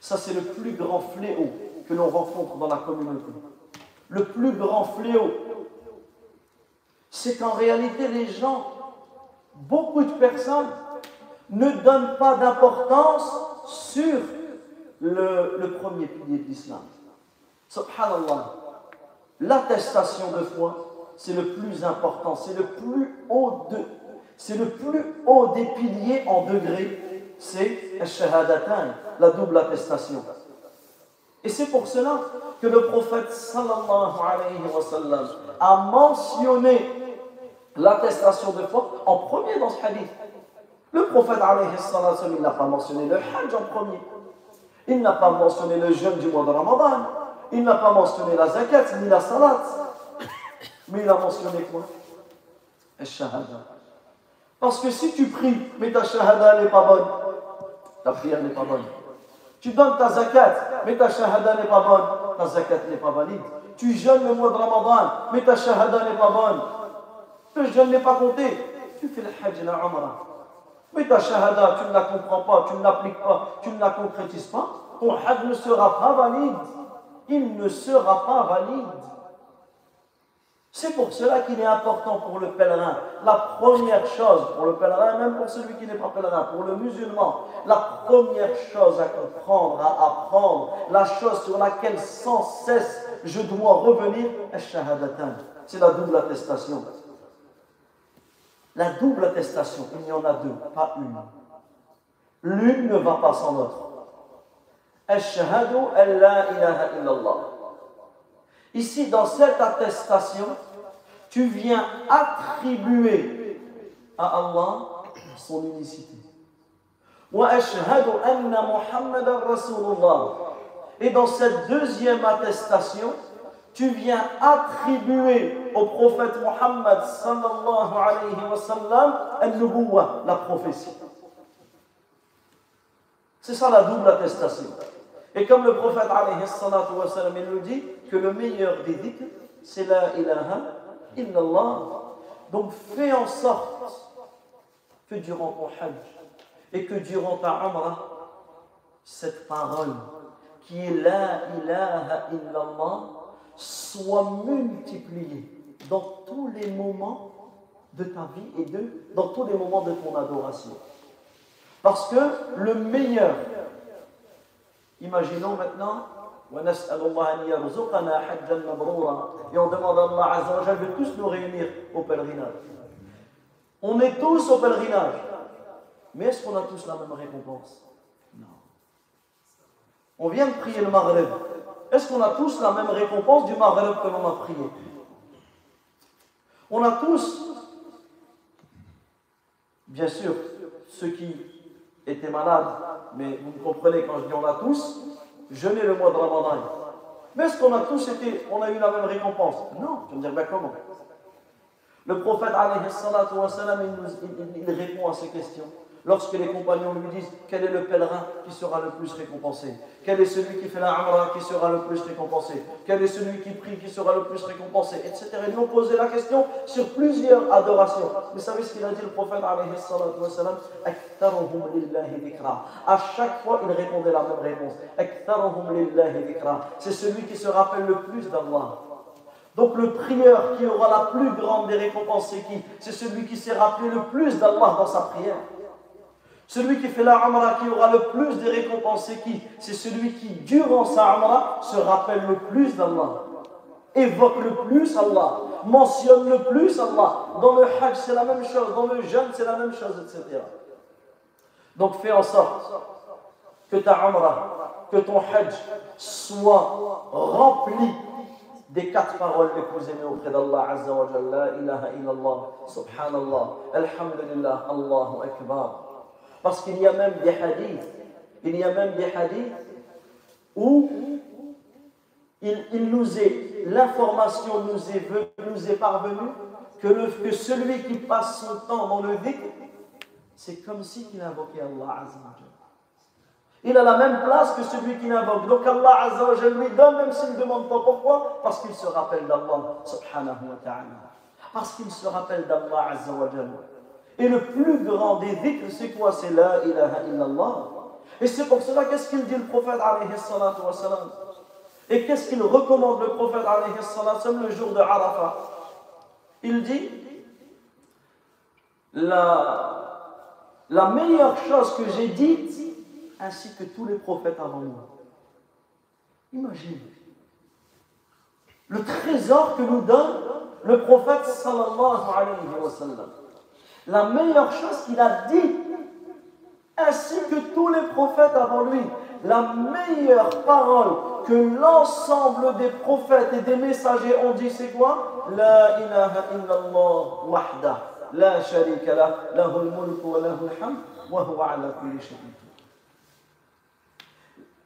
Ça, c'est le plus grand fléau que l'on rencontre dans la communauté. Le plus grand fléau, c'est qu'en réalité, les gens, beaucoup de personnes, ne donnent pas d'importance sur le, le premier pilier de l'islam. Subhanallah. L'attestation de foi, c'est le plus important, c'est le plus haut de, c'est le plus haut des piliers en degré, c'est la double attestation. Et c'est pour cela que le prophète sallallahu alayhi wa sallam a mentionné l'attestation de foi en premier dans ce hadith. Le prophète alayhi sallam, n'a pas mentionné le hajj en premier. Il n'a pas mentionné le jeûne du mois de Ramadan. Il n'a pas mentionné la zakat ni la salat. Mais il a mentionné quoi? Parce que si tu pries, mais ta shahada n'est pas bonne, ta prière n'est pas bonne. Tu donnes ta zakat, mais ta shahada n'est pas bonne, ta zakat n'est pas valide. Tu jeûnes le mois de Ramadan, mais ta shahada n'est pas bonne. Le jeûne n'est pas compté. Tu fais le hajj. Mais ta shahada, tu ne la comprends pas, tu ne l'appliques pas, tu ne la concrétises pas, ton hajj ne sera pas valide. Il ne sera pas valide. C'est pour cela qu'il est important pour le pèlerin, la première chose pour le pèlerin, même pour celui qui n'est pas pèlerin, pour le musulman, la première chose à comprendre, à apprendre, la chose sur laquelle sans cesse je dois revenir, c'est la double attestation. La double attestation, il y en a deux, pas une. L'une ne va pas sans l'autre. Ashhadu an la ilaha illallah. Ici, dans cette attestation, tu viens attribuer à Allah son unicité. Et dans cette deuxième attestation, tu viens attribuer au prophète Muhammad sallallahu alayhi wa sallam la prophétie. C'est ça la double attestation. Et comme le prophète sallam, il nous dit que le meilleur des dhikr, c'est la ilaha illallah. Donc fais en sorte que durant ton hajj et que durant ta umrah, cette parole qui est la ilaha illallah soit multipliée dans tous les moments de ta vie et de, dans tous les moments de ton adoration. Parce que le meilleur, imaginons maintenant, et on demande à Allah Azza de tous nous réunir au pèlerinage. On est tous au pèlerinage. Mais est-ce qu'on a tous la même récompense? Non. On vient de prier le Maghreb. Est-ce qu'on a tous la même récompense du Maghreb que l'on a prié? On a tous, bien sûr, ceux qui étaient malades, mais vous comprenez quand je dis on a tous, jeûner le mois de Ramadan. Mais est-ce qu'on a tous été, on a eu la même récompense Non, tu me dire, ben comment? Le prophète, il, il répond à ces questions. Lorsque les compagnons lui disent quel est le pèlerin qui sera le plus récompensé? Quel est celui qui fait la amra qui sera le plus récompensé? Quel est celui qui prie qui sera le plus récompensé? Etc. Ils ont posé la question sur plusieurs adorations. Mais savez ce qu'il a dit le prophète À chaque fois, il répondait la même réponse. C'est celui qui se rappelle le plus d'Allah. Donc le prieur qui aura la plus grande des récompenses, c'est qui? C'est celui qui s'est rappelé le plus d'Allah dans sa prière. Celui qui fait la Amra, qui aura le plus de récompenses, c'est qui? C'est celui qui, durant sa Amra, se rappelle le plus d'Allah, évoque le plus Allah, mentionne le plus Allah. Dans le Hajj, c'est la même chose, dans le jeûne, c'est la même chose, etc. Donc fais en sorte que ta Amra, que ton Hajj soit rempli des quatre paroles les plus aimées auprès d'Allah Azza wa Jalla, la ilaha illallah, subhanallah, alhamdulillah, Allahu Akbar. Parce qu'il y a même des hadiths, il y a même des hadiths où il, nous est, l'information nous est, nous est parvenue que, celui qui passe son temps dans le vide, c'est comme si il invoquait Allah Il a la même place que celui qui l'invoque. Donc Allah lui donne, même s'il ne demande pas pourquoi, parce qu'il se rappelle d'Allah subhanahu wa ta'ala. Parce qu'il se rappelle d'Allah Et le plus grand des dhikrs, c'est quoi? C'est la ilaha illallah. Et c'est pour cela, qu'est-ce qu'il dit le prophète alayhi Et qu'est-ce qu'il recommande le prophète alayhi le jour de Arafat Il dit la, la meilleure chose que j'ai dite, ainsi que tous les prophètes avant moi. Imagine le trésor que nous donne le prophète sallallahu alayhi wa sallam. La meilleure chose qu'il a dit, ainsi que tous les prophètes avant lui, la meilleure parole que l'ensemble des prophètes et des messagers ont dit, c'est quoi? La ilaha illallah wahda, la sharika la, lahul mulku wa ala kulli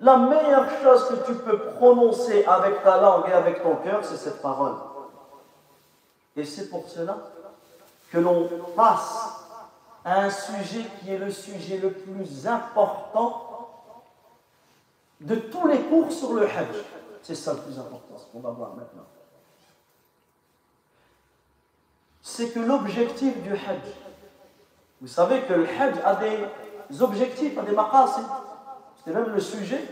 la meilleure chose que tu peux prononcer avec ta langue et avec ton cœur, c'est cette parole. Et c'est pour cela que l'on passe à un sujet qui est le sujet le plus important de tous les cours sur le Hajj. C'est ça le plus important, ce qu'on va voir maintenant. C'est que l'objectif du Hajj, vous savez que le Hajj a des objectifs, a des maqasid. C'est même le sujet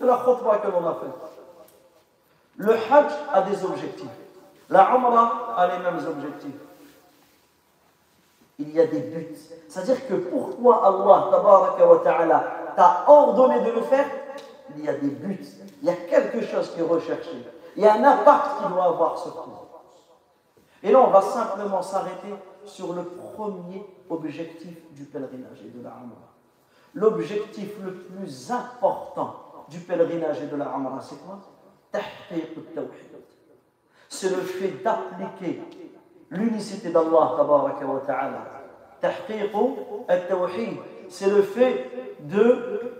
de la khutbah que l'on a fait. Le Hajj a des objectifs. La Umrah a les mêmes objectifs. Il y a des buts. C'est-à-dire que pourquoi Allah t'a ordonné de le faire? Il y a des buts. Il y a quelque chose qui est recherché. Il y a un impact qui doit avoir sur toi. Et là, on va simplement s'arrêter sur le premier objectif du pèlerinage et de la Umrah. L'objectif le plus important du pèlerinage et de la Umrah, c'est quoi? C'est le fait d'appliquer l'unicité d'Allah tabaraka wa ta'ala. C'est le fait de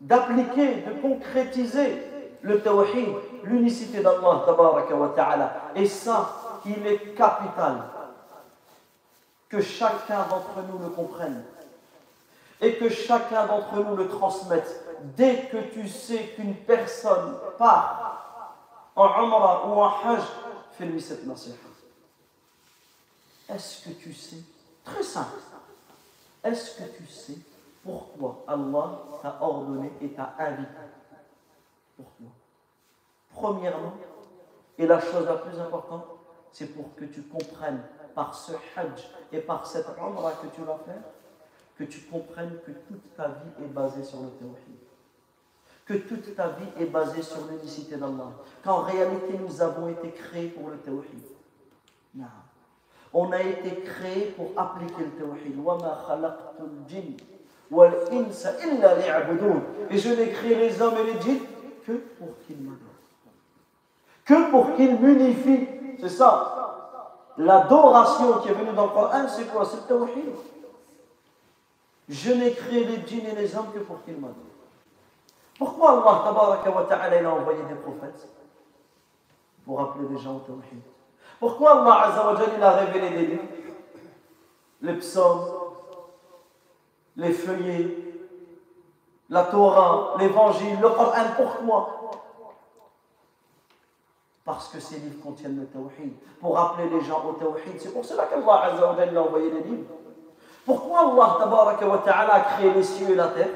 d'appliquer, de concrétiser le tawhid, l'unicité d'Allah tabaraka wa ta'ala. Et ça, il est capital que chacun d'entre nous le comprenne et que chacun d'entre nous le transmette. Dès que tu sais qu'une personne part en Umrah ou en Hajj, fais-lui cette nasiha. Est-ce que tu sais? Très simple. Est-ce que tu sais pourquoi Allah t'a ordonné et t'a invité? Pourquoi? Premièrement, et la chose la plus importante, c'est pour que tu comprennes par ce Hajj et par cette Umrah que tu vas faire que tu comprennes que toute ta vie est basée sur le tawhid. Que toute ta vie est basée sur l'unicité d'Allah. Qu'en réalité, nous avons été créés pour le tawhid. On a été créés pour appliquer le tawhid. Et je n'ai créé les hommes et les djinns que pour qu'ils m'adorent. Que pour qu'ils m'unifient. C'est ça. L'adoration qui est venue dans le Coran, c'est quoi? C'est le tawhid. Je n'ai créé les djinns et les hommes que pour qu'ils m'adorent. Pourquoi Allah a envoyé des prophètes Pour appeler les gens au tawhid? Pourquoi Allah azza wa il a révélé des livres Les psaumes, les feuillets, la Torah, l'évangile, le Coran. Pourquoi? Parce que ces livres contiennent le tawhid. Pour appeler les gens au tawhid. C'est pour cela qu'Allah azza wa a envoyé des livres. Pourquoi Allah ta'ala a créé les cieux et la terre?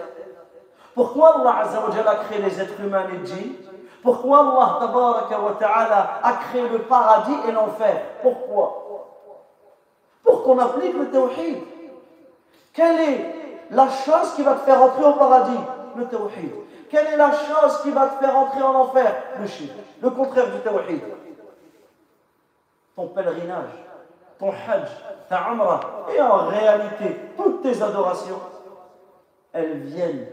Pourquoi Allah a créé les êtres humains et les djinns? Pourquoi Allah ta'ala a créé le paradis et l'enfer? Pourquoi? Pour qu'on applique le tawhid. Quelle est la chose qui va te faire entrer au paradis? Le tawhid. Quelle est la chose qui va te faire entrer en enfer? Le shirk. Le contraire du tawhid. Ton pèlerinage ton hajj, ta umrah, et en réalité, toutes tes adorations, elles viennent.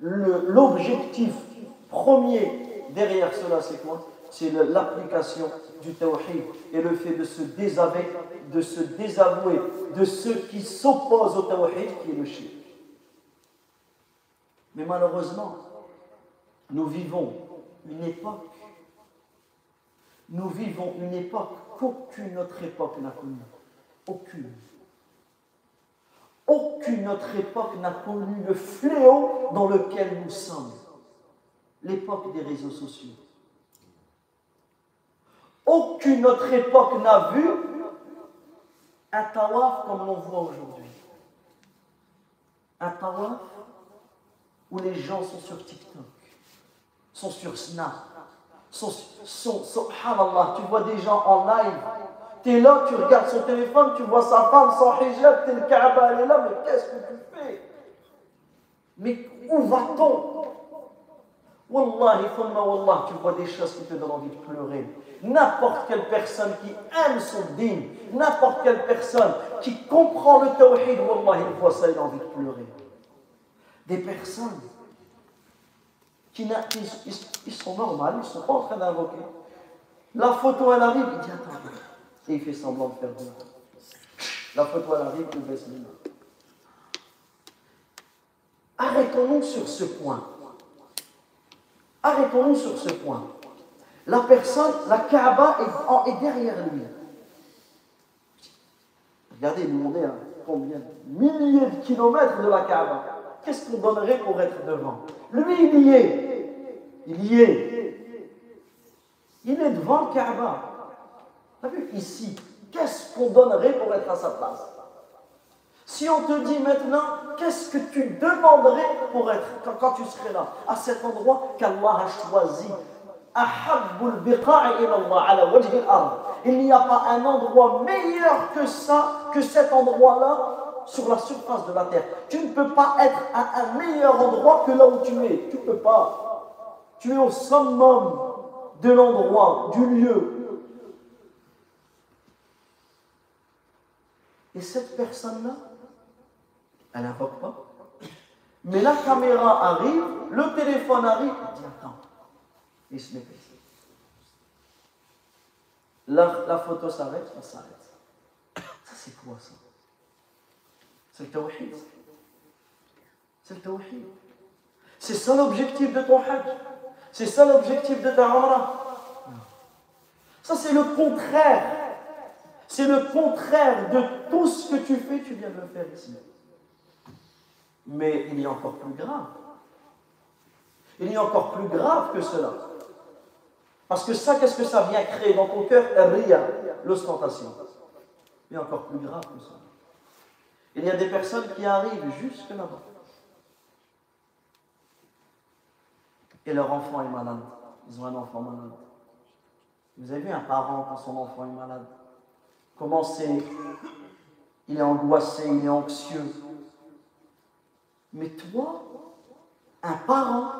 L'objectif premier derrière cela, c'est quoi? C'est l'application du tawhid et le fait de se désavouer, de ceux qui s'opposent au tawhid, qui est le shirk. Mais malheureusement, nous vivons une époque, nous vivons une époque qu'aucune autre époque n'a connu. Aucune. Aucune autre époque n'a connu le fléau dans lequel nous sommes. L'époque des réseaux sociaux. Aucune autre époque n'a vu un tawaf comme l'on voit aujourd'hui. un tawaf où les gens sont sur TikTok, sont sur Snap, sont, sont, subhanallah, tu vois des gens en live, tu es là, tu regardes son téléphone, tu vois sa femme sans hijab, t'es le Kaaba, elle est là, mais qu'est-ce que tu fais? Mais où va-t-on? Wallahi, wallah, tu vois des choses qui te donnent envie de pleurer. N'importe quelle personne qui aime son dîme, n'importe quelle personne qui comprend le tawhid, wallah, il voit ça, il a envie de pleurer. Des personnes qui, ils, sont normales, ils ne sont pas en train d'invoquer. La photo, elle arrive, il dit attends, et il fait semblant de faire bon. La photo, elle arrive, il baisse les mains. Arrêtons-nous sur ce point. Arrêtons-nous sur ce point. La personne, la Kaaba est, derrière lui. Regardez, il demandait à combien Milliers de kilomètres de la Kaaba. Qu'est-ce qu'on donnerait pour être devant? Lui, il y est. Il y est. Il est devant le Kaaba. Vous vu ici, qu'est-ce qu'on donnerait pour être à sa place? Si on te dit maintenant, qu'est-ce que tu demanderais pour être, quand, tu serais là, à cet endroit qu'Allah a choisi? Il n'y a pas un endroit meilleur que ça, que cet endroit-là, sur la surface de la terre. Tu ne peux pas être à un meilleur endroit que là où tu es. Tu ne peux pas. Tu es au summum de l'endroit, du lieu. Et cette personne-là, elle n'invoque pas. Mais la caméra arrive, le téléphone arrive, il dit attends, il se met la, la photo s'arrête, ça s'arrête. Ça, c'est quoi ça? C'est le tawhid. C'est le tawhid. C'est ça l'objectif de ton hajj. C'est ça l'objectif de ta umrah. Ça, c'est le contraire. C'est le contraire de tout ce que tu fais, tu viens de le faire ici. Mais il y a encore plus grave. Il y a encore plus grave que cela. Parce que ça, qu'est-ce que ça vient créer dans ton cœur? Rien, l'ostentation. Mais encore plus grave que ça. Il y a des personnes qui arrivent jusque là-bas. Et leur enfant est malade. Ils ont un enfant malade. Vous avez vu un parent quand son enfant est malade? Comment c'est? Il est angoissé, il est anxieux. Mais toi, un parent,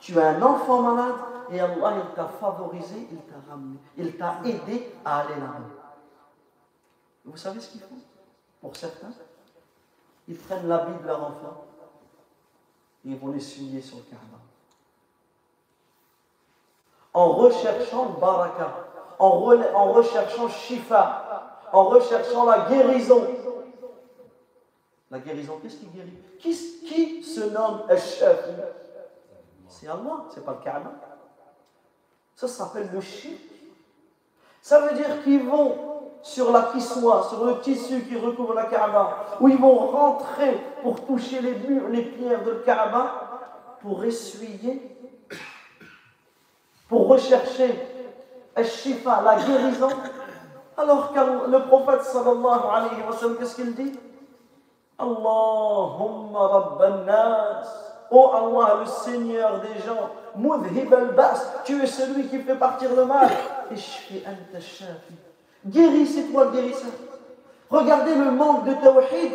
tu as un enfant malade, et Allah il t'a favorisé, il t'a ramené, il t'a aidé à aller là-bas. Vous savez ce qu'ils font Pour certains, ils prennent l'habit de leur enfant et ils vont l'essuyer sur le Kaaba. En recherchant baraka, en, en recherchant shifa, en recherchant la guérison. La guérison, qu'est-ce qui guérit? Qui, se nomme Al-Shafi C'est Allah, c'est pas le Kaaba. Ça s'appelle le shirk. Ça veut dire qu'ils vont sur la kiswa, sur le tissu qui recouvre la Kaaba, où ils vont rentrer pour toucher les murs, les pierres de la Kaaba, pour essuyer, pour rechercher shifa, la guérison. Alors que le prophète sallallahu alayhi wa sallam, qu'est-ce qu'il dit? Allahumma rabban nas. Oh Allah, le Seigneur des gens, Mudhib al-Bas, tu es celui qui fait partir le mal. Guéris, c'est toi le guérisseur. Regardez le manque de tawhid.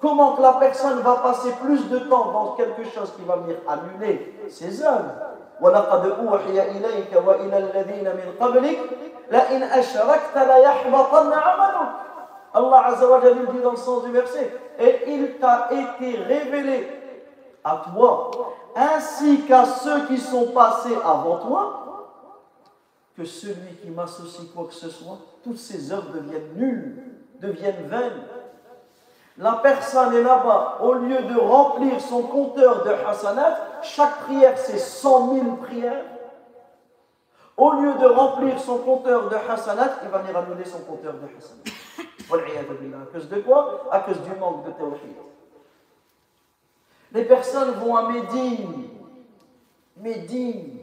Comment que la personne va passer plus de temps dans quelque chose qui va venir annuler ses œuvres. ولقد أوحي إليك وإلى الذين من قبلك لئن أشركت ليحبطن عملك Allah Azza wa Jalla dit dans le sens du verset et il t'a été révélé à toi, ainsi qu'à ceux qui sont passés avant toi, que celui qui m'associe quoi que ce soit, toutes ses œuvres deviennent nulles, deviennent vaines. La personne est là-bas, au lieu de remplir son compteur de hasanat, chaque prière c'est 100 000 prières. Au lieu de remplir son compteur de hasanat, il va venir annuler son compteur de hasanat. À cause de quoi? À cause du manque de théorie. Les personnes vont à Médine. Médine,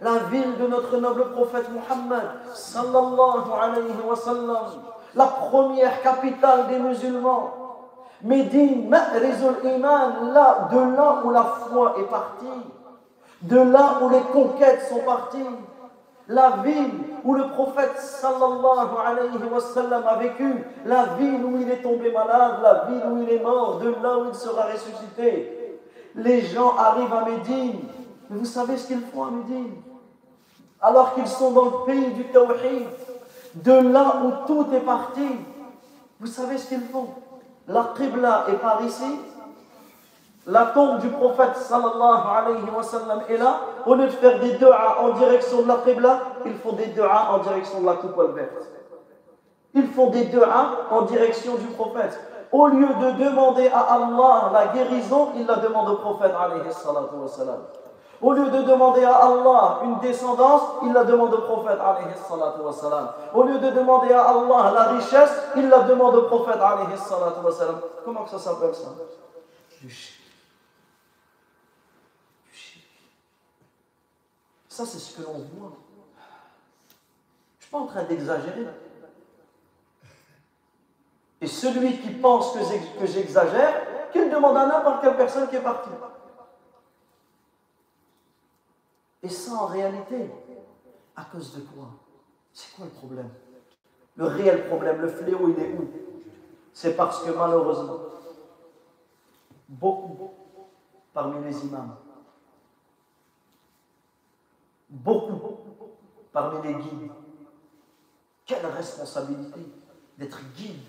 la ville de notre noble prophète Muhammad, sallallahu alayhi wa sallam, la première capitale des musulmans. Médine, Ma'rizul Iman, là, de là où la foi est partie, de là où les conquêtes sont parties, la ville où le prophète sallallahu a vécu, la ville où il est tombé malade, la ville où il est mort, de là où il sera ressuscité. Les gens arrivent à Médine, mais vous savez ce qu'ils font à Médine? Alors qu'ils sont dans le pays du Tawhid, de là où tout est parti, vous savez ce qu'ils font? La Qibla est par ici, la tombe du prophète sallallahu alayhi wa sallam est là. Au lieu de faire des du'as en direction de la Qibla, ils font des du'as en direction de la coupole verte. Ils font des du'as en direction du prophète. Au lieu de demander à Allah la guérison, ils la demandent au prophète alayhi salatu wa sallam. Au lieu de demander à Allah une descendance, il la demande au prophète alayhi salatu wa sallam. Au lieu de demander à Allah la richesse, il la demande au prophète alayhi salatu wa sallam. Comment ça s'appelle ça? Ça, c'est ce que l'on voit. Je ne suis pas en train d'exagérer. Et celui qui pense que j'exagère, qu'il demande à n'importe quelle personne qui est partie. Et ça, en réalité, à cause de quoi? C'est quoi le problème? Le réel problème, le fléau, il est où? C'est parce que malheureusement, beaucoup parmi les imams beaucoup parmi les guides. Quelle responsabilité d'être guide,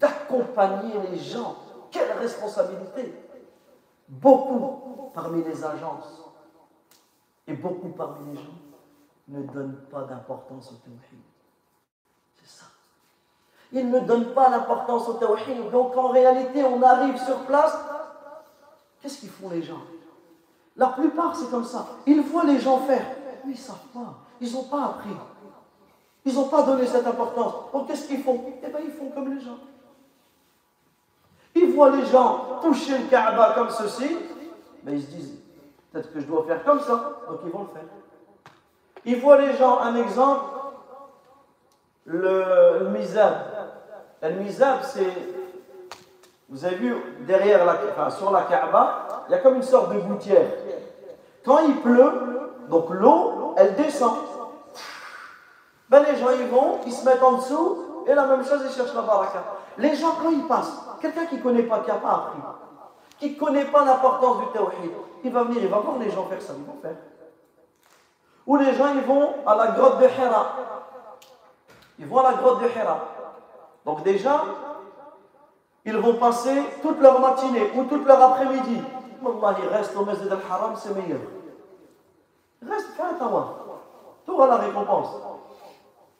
d'accompagner les gens. Quelle responsabilité. Beaucoup parmi les agences et beaucoup parmi les gens ne donnent pas d'importance au tawhid. C'est ça. Ils ne donnent pas d'importance au tawhid. Donc en réalité, on arrive sur place. Qu'est-ce qu'ils font les gens? La plupart, c'est comme ça. Ils voient les gens faire, mais ils ne savent pas. Ils n'ont pas appris. Ils n'ont pas donné cette importance. Donc, qu'est-ce qu'ils font? Eh bien, ils font comme les gens. Ils voient les gens toucher le Kaaba comme ceci, mais ils se disent, peut-être que je dois faire comme ça. Donc, ils vont le faire. Ils voient les gens, un exemple, le, mizab. Le mizab, c'est, vous avez vu, derrière la, enfin, sur la Kaaba, il y a comme une sorte de gouttière. Quand il pleut, donc l'eau, elle descend. Ben les gens ils vont, ils se mettent en dessous, et la même chose, ils cherchent la baraka. Les gens, quand ils passent, quelqu'un qui ne connaît pas, qui n'a pas appris, qui ne connaît pas l'importance du tawhid, il va venir, il va voir les gens faire ça, ils vont faire. Ou les gens, ils vont à la grotte de Hira. Ils vont à la grotte de Hira. Donc déjà, ils vont passer toute leur matinée ou toute leur après-midi Wallah, reste au Masjid al-Haram, c'est meilleur. Reste, fais un tawaf. Tu la récompense.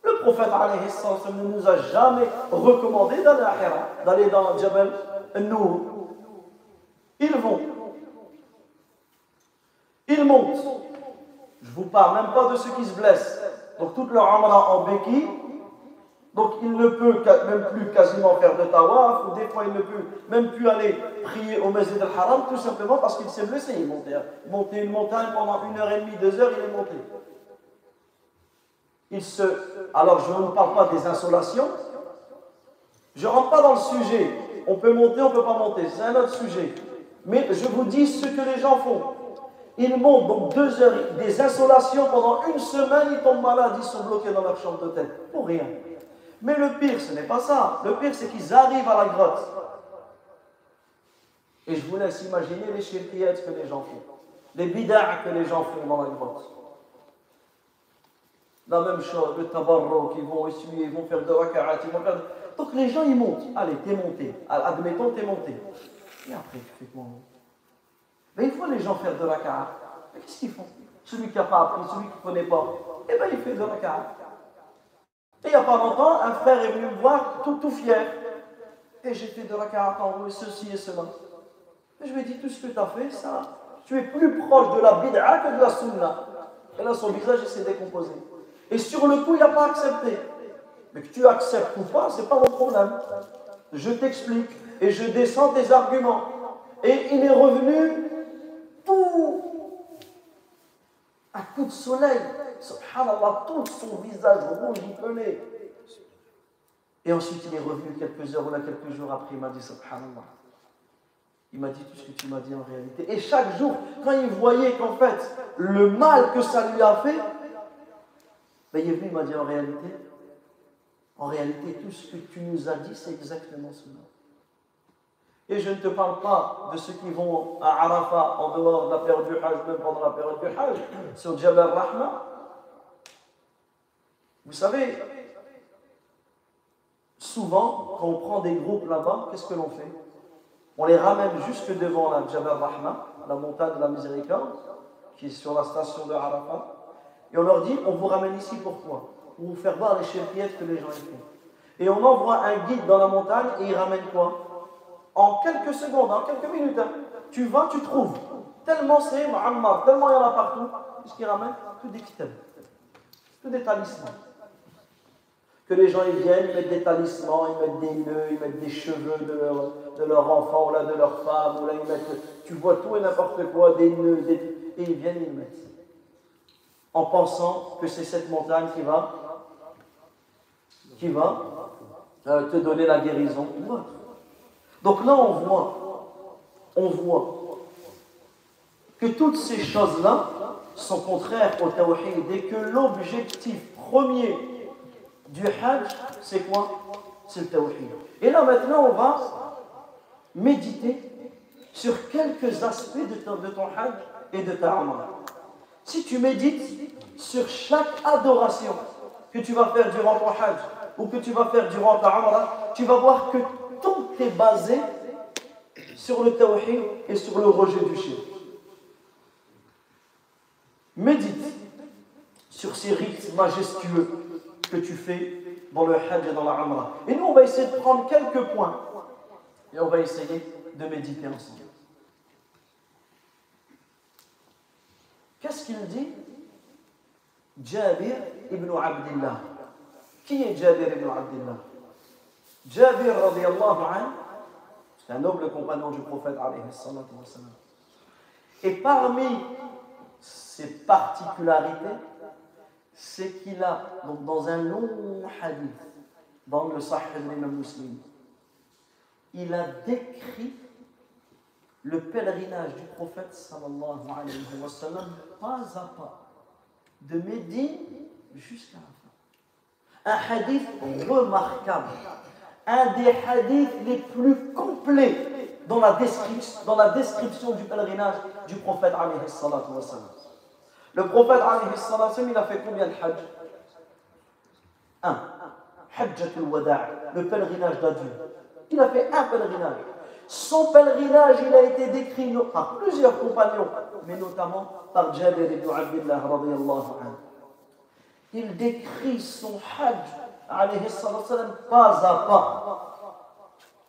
Le prophète ne nous a jamais recommandé d'aller à Hira, d'aller dans Jabal al-Nour. Ils vont. Ils montent. Je vous parle même pas de ceux qui se blessent. Donc toute leur amra en béquille, donc il ne peut même plus quasiment faire de tawaf, ou des fois il ne peut même plus aller prier au Masjid al-Haram, tout simplement parce qu'il s'est blessé. Il montait, une montagne pendant une heure et demie, deux heures, il est monté. Il se... Alors je ne parle pas des insolations, je ne rentre pas dans le sujet. On peut monter, on ne peut pas monter, c'est un autre sujet. Mais je vous dis ce que les gens font. Ils montent donc deux heures, des insolations pendant une semaine, ils tombent malades, ils sont bloqués dans leur chambre d'hôtel. Pour rien. Mais le pire, ce n'est pas ça. Le pire, c'est qu'ils arrivent à la grotte. Et je vous laisse imaginer les shirkiyettes que les gens font. Les bid'ah que les gens font dans la grotte. La même chose, le tabarro ils vont essuyer, ils vont faire de raka'at, ils vont faire... Donc les gens, ils montent. Allez, t'es monté. Admettons, t'es monté. Et après, tu fais quoi Mais il faut les gens faire de raka'at. Mais qu'est-ce qu'ils font? Celui qui n'a pas appris, celui qui ne connaît pas, eh bien, il fait de raka'at. Et il n'y a pas longtemps, un frère est venu me voir tout, tout fier. Et j'ai fait de la carte en ceci et cela. Et je lui ai dit, tout ce que tu as fait, ça, tu es plus proche de la bid'a que de la sunna. Et là, son visage s'est décomposé. Et sur le coup, il n'a pas accepté. Mais que tu acceptes ou pas, ce n'est pas mon problème. Je t'explique et je descends tes arguments. Et il est revenu tout à coup de soleil. Subhanallah, tout son visage rouge, il pelait. Et ensuite, il est revenu quelques heures ou là, quelques jours après, il m'a dit Subhanallah. Il m'a dit tout ce que tu m'as dit en réalité. Et chaque jour, quand il voyait qu'en fait, le mal que ça lui a fait, ben, il est venu, il m'a dit en réalité, en réalité, tout ce que tu nous as dit, c'est exactement cela. Et je ne te parle pas de ceux qui vont à Arafat en dehors de la période du Hajj, même pendant la période du Hajj, sur Jabal Rahma. Vous savez, souvent, quand on prend des groupes là-bas, qu'est-ce que l'on fait? On les ramène jusque devant la Jabal Rahma, la montagne de la miséricorde, qui est sur la station de Arafat, et on leur dit, on vous ramène ici pourquoi Pour vous faire voir les chérifiettes que les gens font. Et on envoie un guide dans la montagne et il ramène quoi? En quelques secondes, en quelques minutes, hein, tu vas, tu trouves. Tellement c'est Muhammad, tellement il y en a partout, puisqu'il ramène? Que des kitabs, que des talismans que les gens ils viennent, ils mettent des talismans, ils mettent des nœuds, ils mettent des cheveux de leur, enfant, ou là de leur femme, ou là ils mettent, tu vois tout et n'importe quoi, des nœuds, et ils viennent, ils mettent. En pensant que c'est cette montagne qui va, qui va euh, te donner la guérison. Donc là on voit, on voit. Que toutes ces choses-là sont contraires au tawhid et que l'objectif premier du Hajj, c'est quoi? C'est le tawhid. Et là maintenant, on va méditer sur quelques aspects de ton, de ton Hajj et de ta Umrah. Si tu médites sur chaque adoration que tu vas faire durant ton Hajj ou que tu vas faire durant ta Umrah, tu vas voir que tout est basé sur le tawhid et sur le rejet du shirk. Médite sur ces rites majestueux que tu fais dans le Hajj et dans la. Et nous, on va essayer de prendre quelques points et on va essayer de méditer ensemble. Qu'est-ce qu'il dit? Jabir ibn Abdullah. Qui est Jabir ibn Abdullah Jabir radiallahu anhu, c'est un noble compagnon du prophète Et parmi ses particularités, c'est qu'il a, donc dans un long hadith, dans le Sahih de l'imam muslim, il a décrit le pèlerinage du prophète sallallahu alayhi wa sallam pas à pas, de Médine jusqu'à la fin. Un hadith remarquable, un des hadiths les plus complets dans la description, du pèlerinage du prophète alayhi wa sallam. Le prophète, il a fait combien de hajj? Un. Hajjatul Wada' le pèlerinage d'adieu. Il a fait un pèlerinage. Son pèlerinage, il a été décrit par plusieurs compagnons, mais notamment par Jabir ibn Abdullah. Il décrit son hajj, alayhi pas à pas.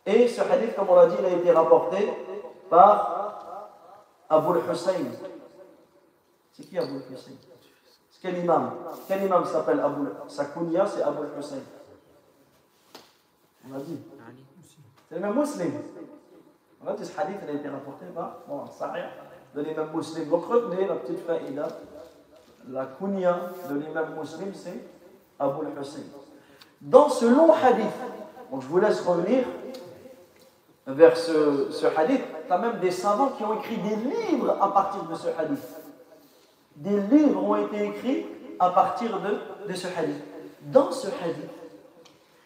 Et ce hadith, comme on l'a dit, il a été rapporté par Abu al-Hussein, c'est qui Abu Hussein C'est quel imam Quel imam s'appelle Abu Sa kunya, c'est Abu Hussein. On a dit. C'est le même musulman. On a dit ce hadith, il a été rapporté par bon, Sahih de l'imam muslim. Donc retenez la petite faïda. La kunya de l'imam muslim, c'est Abu Hussein. Dans ce long hadith, bon, je vous laisse revenir vers ce, ce hadith. Il y a même des savants qui ont écrit des livres à partir de ce hadith des livres ont été écrits à partir de, de ce hadith. Dans ce hadith,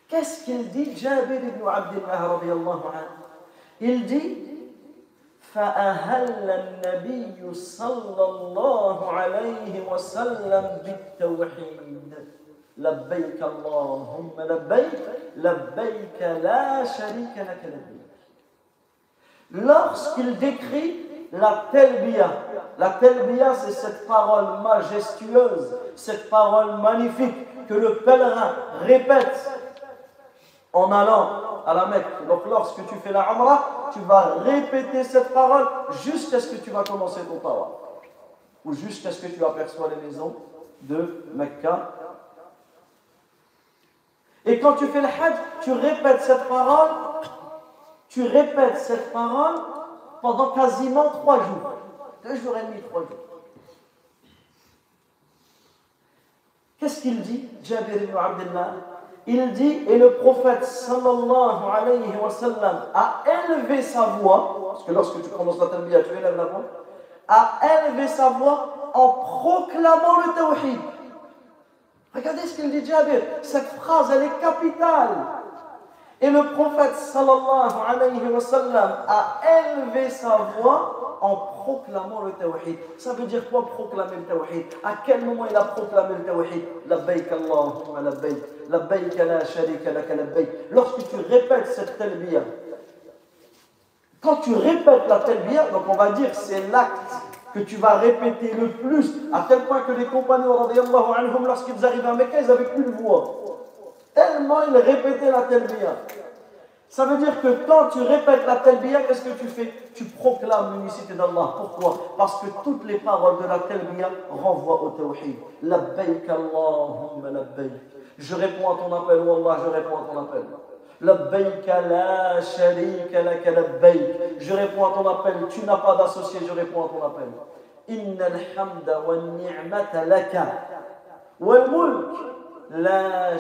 qu'est-ce qu'il dit Jabir ibn Abdullah radiallahu anhu Il dit فأهل النبي صلى الله عليه وسلم بالتوحيد لبيك اللهم لبيك لبيك لا شريك لك لبيك Lorsqu'il décrit la telbiya. La telbiya, c'est cette parole majestueuse, cette parole magnifique que le pèlerin répète en allant à la Mecque. Donc lorsque tu fais la Umrah, tu vas répéter cette parole jusqu'à ce que tu vas commencer ton tawaf. Ou jusqu'à ce que tu aperçois les maisons de Mecca. Et quand tu fais le Hajj, tu répètes cette parole, tu répètes cette parole pendant quasiment trois jours. Deux jours et demi, trois jours. Qu'est-ce qu'il dit, Jabir ibn Abdullah? Il dit, et le prophète sallallahu alayhi wa sallam a élevé sa voix, parce que lorsque tu prononces la talbiya, tu élèves la voix, a élevé sa voix en proclamant le tawhid. Regardez ce qu'il dit Jabir. Cette phrase, elle est capitale. Et le prophète sallallahu alayhi wa sallam a élevé sa voix en proclamant le tawhid. Ça veut dire quoi proclamer le tawhid? À quel moment il a proclamé le tawhid? Labbaik Allahumma la sharika. Lorsque tu répètes cette talbiya, quand tu répètes la talbiya, donc on va dire c'est l'acte que tu vas répéter le plus, à tel point que les compagnons, lorsqu'ils arrivaient à Mecca, ils n'avaient plus de voix. Tellement ils répétaient la talbiya. Ça veut dire que quand tu répètes la talbiya, qu'est-ce que tu fais? Tu proclames l'unicité d'Allah. Pourquoi? Parce que toutes les paroles de la talbiya renvoient au tawhid. Labbaik Allahumma labbaik. Je réponds à ton appel, Wallah, je réponds à ton appel. La sharika. Je réponds à ton appel, tu n'as pas d'associé, je réponds à ton appel. Inna al-hamda wa la.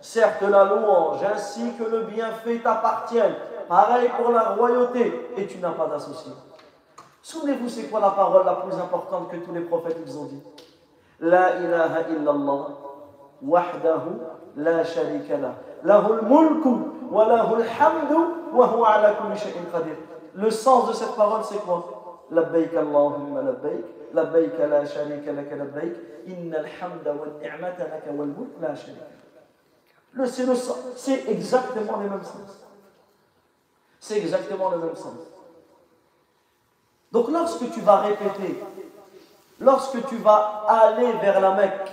Certes, la louange ainsi que le bienfait t'appartiennent. Pareil pour la royauté. Et tu n'as pas d'associé. Souvenez-vous, c'est quoi la parole la plus importante que tous les prophètes ont dit? La ilaha illallah, wahdahu, la sharika la. Lahul mulku, wa lahul hamdu, wa huwa ala kulli shay'in qadir. Le sens de cette parole, c'est quoi? Labbaik, labbaik la sharika laka labbaik, inna al-hamda wa ni'mata laka wal mulk la sharika le, c'est exactement le même sens. C'est exactement le même sens. Donc lorsque tu vas répéter, lorsque tu vas aller vers la Mecque,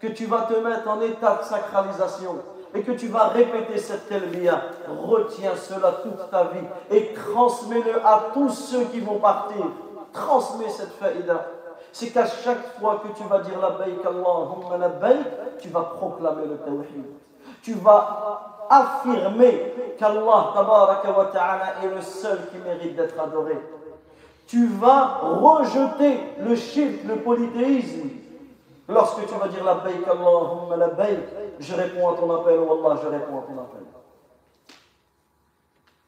que tu vas te mettre en état de sacralisation et que tu vas répéter cette telbia, retiens cela toute ta vie et transmets-le à tous ceux qui vont partir. Transmets cette faïda. C'est qu'à chaque fois que tu vas dire la baïk la tu vas proclamer le tawhid tu vas affirmer qu'Allah ta'ala est le seul qui mérite d'être adoré. Tu vas rejeter le shirk, le polythéisme. Lorsque tu vas dire la baïk Allahumma la je réponds à ton appel, ou Allah, je réponds à ton appel.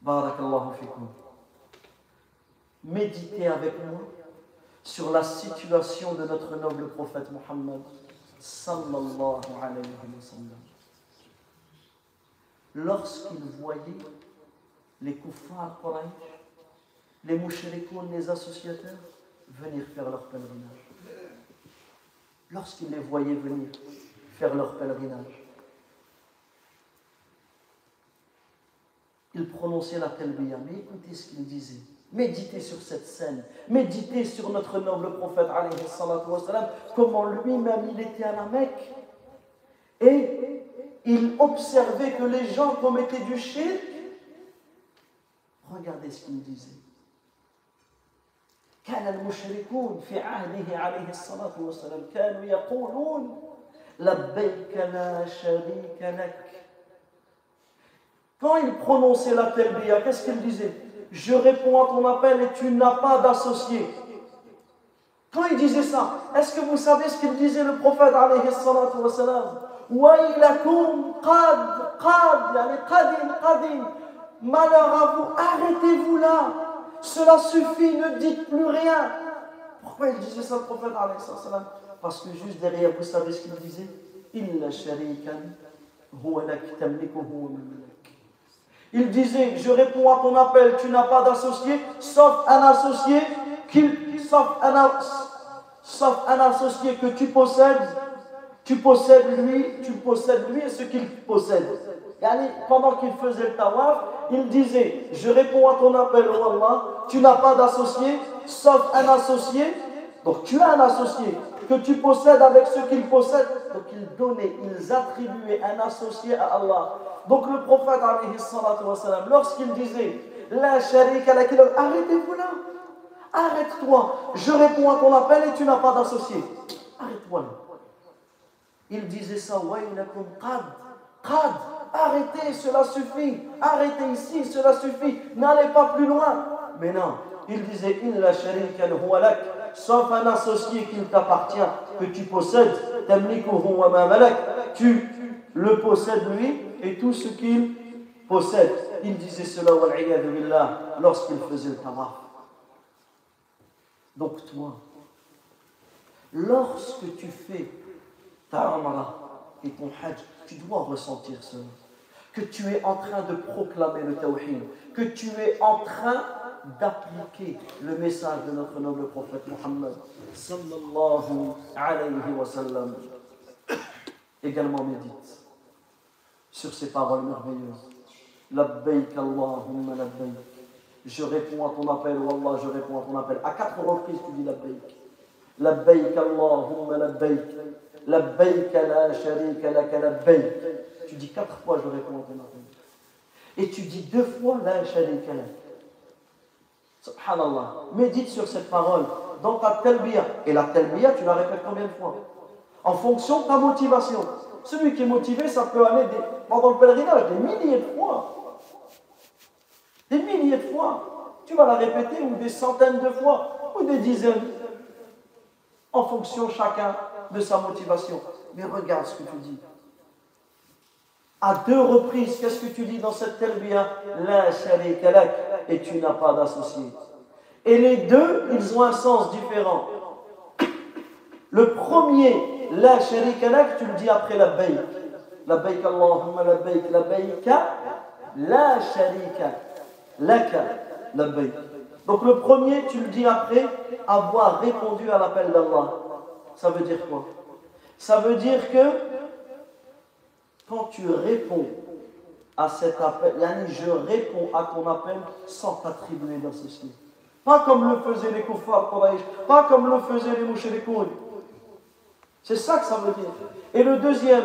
Barakallahu fikum. Méditez avec moi sur la situation de notre noble prophète Muhammad sallallahu alayhi wa sallam lorsqu'ils voyaient les kuffars les mouchrikoun, les associateurs, venir faire leur pèlerinage. Lorsqu'ils les voyaient venir faire leur pèlerinage, ils prononçaient la talbiya. Mais écoutez ce qu'ils disaient. Méditez sur cette scène. Méditez sur notre noble prophète, comment lui-même il était à la Mecque. Et il observait que les gens commettaient du shirk, regardez ce qu'il disait. كان المشركون في عهده عليه الصلاة والسلام كانوا يقولون لبيك لا شريك لك Quand il prononçait la talbiya, qu'est-ce qu'il disait Je réponds à ton appel et tu n'as pas d'associé. Quand il disait ça, est-ce que vous savez ce qu'il disait le prophète alayhi salatu wa salam Wailakum qad, qad, yani qadin, qadin. Malheur à vous, arrêtez-vous là. Cela suffit, ne dites plus rien. Pourquoi il disait ça le prophète Parce que juste derrière, vous savez ce qu'il disait? Il disait, je réponds à ton appel, tu n'as pas d'associé, sauf un associé, sauf un, sauf un associé que tu possèdes tu possèdes lui, tu possèdes lui et ce qu'il possède. pendant qu'il faisait le tawaf, il disait Je réponds à ton appel, oh Allah, tu n'as pas d'associé, sauf un associé. Donc tu as un associé que tu possèdes avec ce qu'il possède. Donc ils donnaient, ils attribuaient un associé à Allah. Donc le prophète, lorsqu'il disait La sharika arrêtez-vous là, arrête-toi, je réponds à ton appel et tu n'as pas d'associé. Arrête-toi là. Il disait ça, qad, qad, arrêtez, cela suffit, arrêtez ici, cela suffit, n'allez pas plus loin. Mais non, il disait, sharika lak, sauf un associé qui t'appartient, que tu possèdes, tu le possède lui et tout ce qu'il possède. Il disait cela lorsqu'il faisait le tawaf. Donc toi, lorsque tu fais ta amra et ton hajj, tu dois ressentir cela. Que tu es en train de proclamer le tawhid, que tu es en train d'appliquer le message de notre noble prophète Muhammad sallallahu alayhi wa sallam. Également médite sur ces paroles merveilleuses. Labbaik Allahumma labbaik. Je réponds à ton appel, Wallah, je réponds à ton appel. À quatre reprises, tu dis labbaik. Labbaik Allahumma labbaik. Labbaik la sharika laka labbaik. Tu dis quatre fois, je réponds à appel. Et tu dis deux fois la sharika. Subhanallah. Médite sur cette parole dans ta talbiya. Et la talbiya, tu la répètes combien de fois? En fonction de ta motivation. Celui qui est motivé, ça peut aller pendant le pèlerinage des milliers de fois. Des milliers de fois. Tu vas la répéter ou des centaines de fois ou des dizaines. En fonction chacun de sa motivation. Mais regarde ce que tu dis. À deux reprises, qu'est-ce que tu dis dans cette talbiya La sharika et tu n'as pas d'associé. Et les deux, ils ont un sens différent. Le premier, la sharika tu le dis après la bayk. La bayk Allahumma la bayk, la bayka, la sharika laka, la bayk. Donc le premier, tu le dis après avoir répondu à l'appel d'Allah. Ça veut dire quoi? Ça veut dire que quand tu réponds à cet appel. je réponds à ton appel sans t'attribuer d'associé. Pas comme le faisaient les kuffars pas comme le faisaient les mouches et les. C'est ça que ça veut dire. Et le deuxième,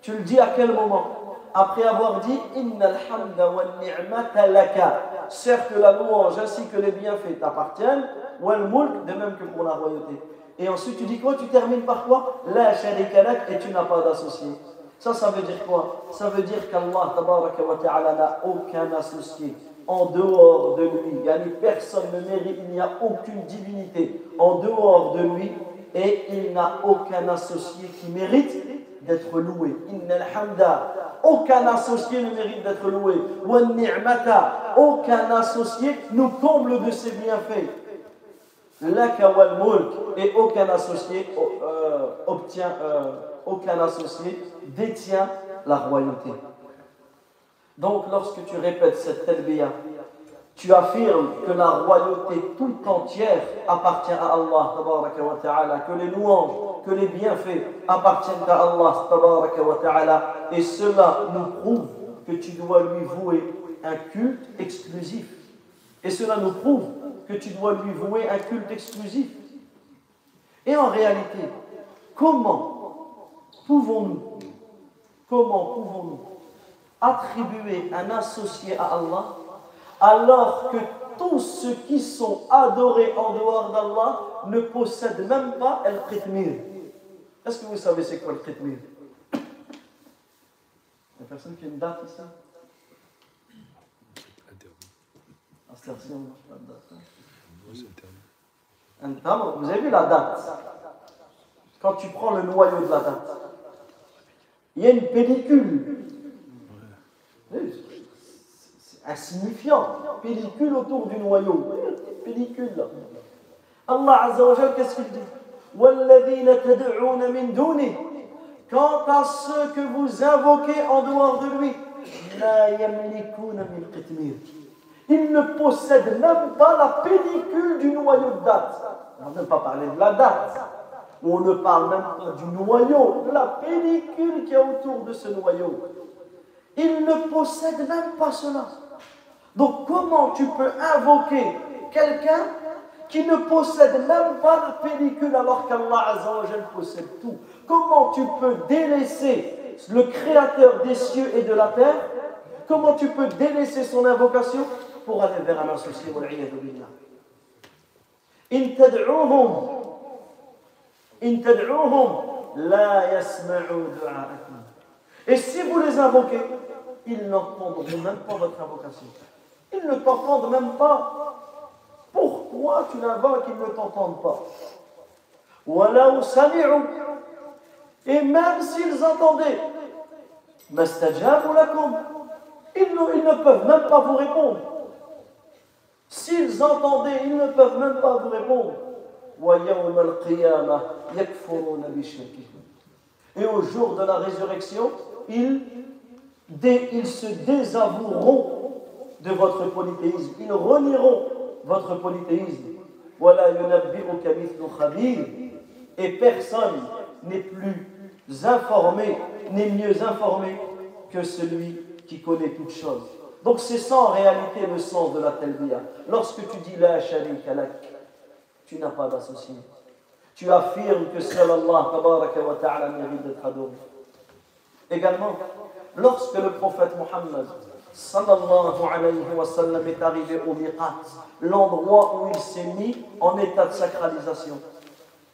tu le dis à quel moment? Après avoir dit ni'mata laka. Certes, la louange ainsi que les bienfaits t'appartiennent, wal mulk, de même que pour la royauté. Et ensuite, tu dis quoi? Tu termines par quoi? La sharika et tu n'as pas d'associé. Ça, ça veut dire quoi? Ça veut dire qu'Allah n'a aucun associé en dehors de lui. Yani personne ne mérite, il n'y a aucune divinité en dehors de lui et il n'a aucun associé qui mérite d'être loué. aucun associé ne mérite d'être loué. aucun associé nous comble de ses bienfaits. Et aucun associé euh, obtient. Euh, aucun associé détient la royauté. Donc lorsque tu répètes cette talbiya, tu affirmes que la royauté tout entière appartient à Allah, que les louanges, que les bienfaits appartiennent à Allah, et cela nous prouve que tu dois lui vouer un culte exclusif. Et cela nous prouve que tu dois lui vouer un culte exclusif. Et en réalité, comment pouvons-nous, comment pouvons-nous attribuer un associé à Allah alors que tous ceux qui sont adorés en dehors d'Allah ne possèdent même pas el qitmir Est-ce que vous savez c'est quoi le qitmir Il y a personne qui a une date ici Vous avez vu la date Quand tu prends le noyau de la date, il y a une pellicule. C'est insignifiant. Pellicule autour du noyau. Pellicule là. Allah Azza wa qu'est-ce qu'il dit? Quant à ceux que vous invoquez en dehors de lui, ils ne possèdent même pas la pellicule du noyau de date. On ne va pas parler de la date on ne parle même pas du noyau, de la pellicule qui est autour de ce noyau. Il ne possède même pas cela. Donc comment tu peux invoquer quelqu'un qui ne possède même pas la pellicule alors qu'Allah possède tout? Comment tu peux délaisser le créateur des cieux et de la terre? Comment tu peux délaisser son invocation? pour aller vers un associé In et si vous les invoquez, ils n'entendront même pas votre invocation. Ils ne t'entendent même pas. Pourquoi tu l'invoques, ils ne t'entendent pas Et même s'ils entendaient, ما استجابوا لكم ils ne, ils ne peuvent même pas vous répondre S'ils entendaient, ils ne peuvent même pas vous répondre. Et au jour de la résurrection, ils, se désavoueront de votre polythéisme. Ils renieront votre polythéisme. Voilà, Et personne n'est plus informé, n'est mieux informé que celui qui connaît toutes choses. Donc c'est ça en réalité le sens de la talbiya. Lorsque tu dis la sharika lak, tu n'as pas d'associé. Tu affirmes que seul Allah wa ta'ala mérite d'être adoré. Également, lorsque le prophète Mohammed sallallahu alayhi wa sallam est arrivé au miqat, l'endroit où il s'est mis en état de sacralisation,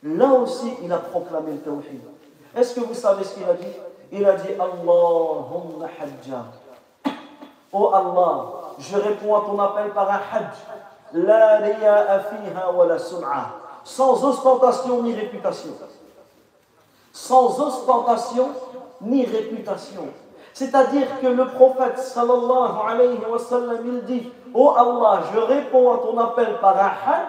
là aussi il a proclamé le tawhid. Est-ce que vous savez ce qu'il a dit? Il a dit Allahumma hajja. Oh Allah, je réponds à ton appel par un hajj. La fiha wa la. Sans ostentation ni réputation. Sans ostentation ni réputation. C'est-à-dire que le prophète sallallahu alayhi wa sallam, il dit Oh Allah, je réponds à ton appel par un hajj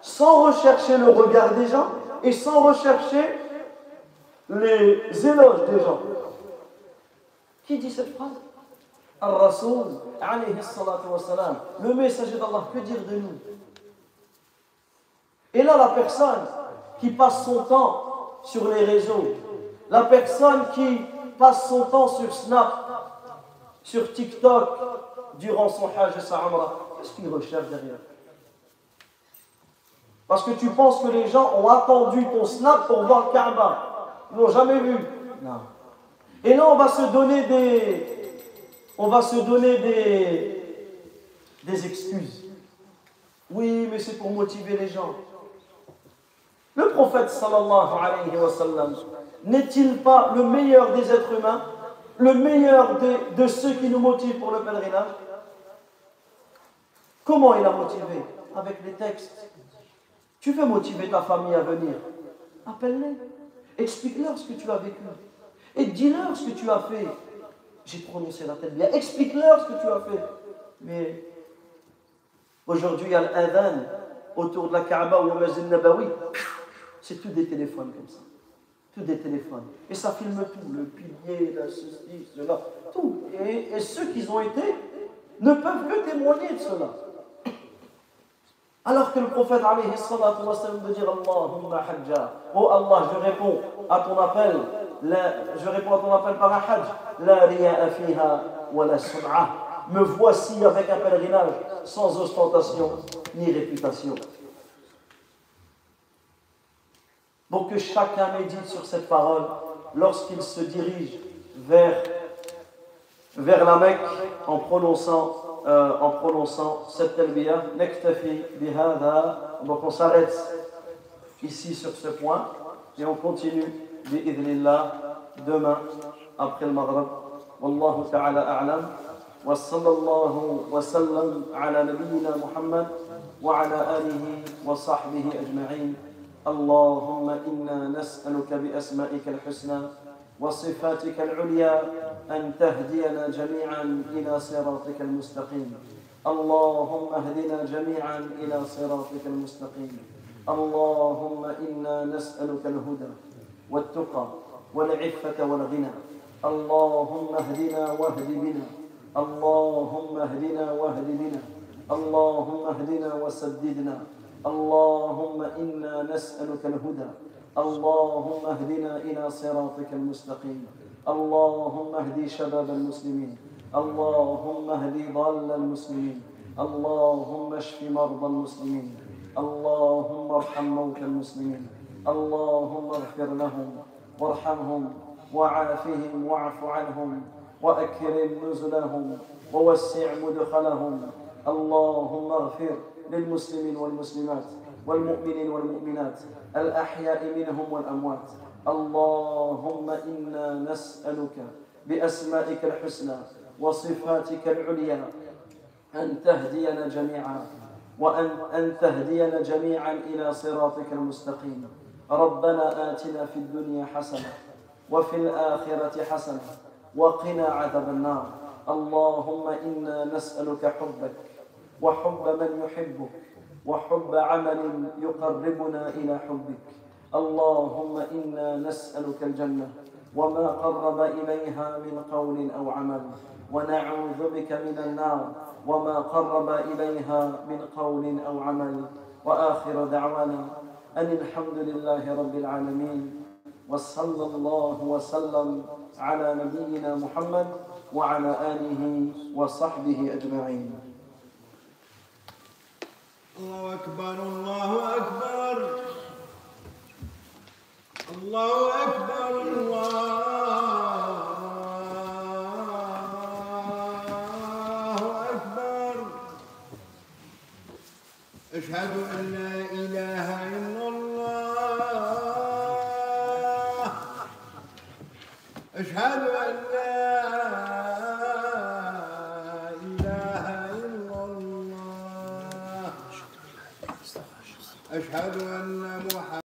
sans rechercher le regard des gens et sans rechercher les éloges des gens. Qui dit cette phrase? Al-Rasoul, alayhi salatu le messager d'Allah, que dire de nous? Et là, la personne qui passe son temps sur les réseaux, la personne qui passe son temps sur Snap, sur TikTok, durant son hajj et sa qu'est-ce qu'il recherche derrière? Parce que tu penses que les gens ont attendu ton Snap pour voir le Kaaba. Ils l'ont jamais vu. Non. Et là, on va se donner des, on va se donner des, excuses. Oui, mais c'est pour motiver les gens. Le prophète sallallahu alayhi wa sallam n'est-il pas le meilleur des êtres humains, le meilleur de, de ceux qui nous motivent pour le pèlerinage? Comment il a motivé? Avec les textes. Tu veux motiver ta famille à venir? Appelle-les. Explique-leur ce que tu as vécu. Et dis-leur ce que tu as fait. J'ai prononcé la tête bien. Explique-leur ce que tu as fait. Mais aujourd'hui, il y a l'adhan autour de la Kaaba ou le Masjid Nabawi. C'est tout des téléphones comme ça. Tout des téléphones. Et ça filme tout. Le pilier, la ceci, cela. Tout. Et, ceux qui ont été ne peuvent que témoigner de cela. Alors que le prophète alayhi salatu wa sallam de dire Allahumma hajja. Oh Allah, je réponds à ton appel. Je réponds à ton appel par un hajj. La riya'a fiha wa la sum'a. Me voici avec un pèlerinage sans ostentation ni réputation. Donc que chacun médite sur cette parole lorsqu'il se dirige vers, la Mecque en prononçant euh, en prononçant cette. Donc on s'arrête ici sur ce point et on continue bi'idhnillah demain après le Maghreb. Wallahu ta'ala a'lam. وصلى الله وسلم على نبينا محمد وعلى آله وصحبه أجمعين اللهم إنا نسألك بأسمائك الحسنى وصفاتك العليا أن تهدينا جميعا إلى صراطك المستقيم اللهم اهدنا جميعا إلى صراطك المستقيم اللهم إنا نسألك الهدى والتقى والعفة والغنى. اللهم اهدنا واهد بنا. اللهم اهدنا واهد بنا. اللهم اهدنا وسددنا. اللهم إنا نسألك الهدى. اللهم اهدنا إلى صراطك المستقيم. اللهم اهدي شباب المسلمين. اللهم اهدي ضال المسلمين. اللهم اشف مرضى المسلمين. اللهم ارحم موتى المسلمين. اللهم اغفر لهم وارحمهم وعافهم واعف عنهم وأكرم نزلهم ووسع مدخلهم. اللهم اغفر للمسلمين والمسلمات والمؤمنين والمؤمنات الأحياء منهم والأموات. اللهم إنا نسألك بأسمائك الحسنى وصفاتك العليا أن تهدينا جميعا وأن أن تهدينا جميعا إلى صراطك المستقيم. ربنا آتنا في الدنيا حسنة وفي الآخرة حسنة وقنا عذاب النار. اللهم إنا نسألك حبك وحب من يحبك وحب عمل يقربنا إلى حبك. اللهم إنا نسألك الجنة وما قرب إليها من قول أو عمل. ونعوذ بك من النار وما قرب إليها من قول أو عمل. وآخر دعوانا أن الحمد لله رب العالمين وصلى الله وسلم على نبينا محمد وعلى آله وصحبه أجمعين. الله أكبر الله أكبر. الله أكبر الله أشهد أن لا How do I?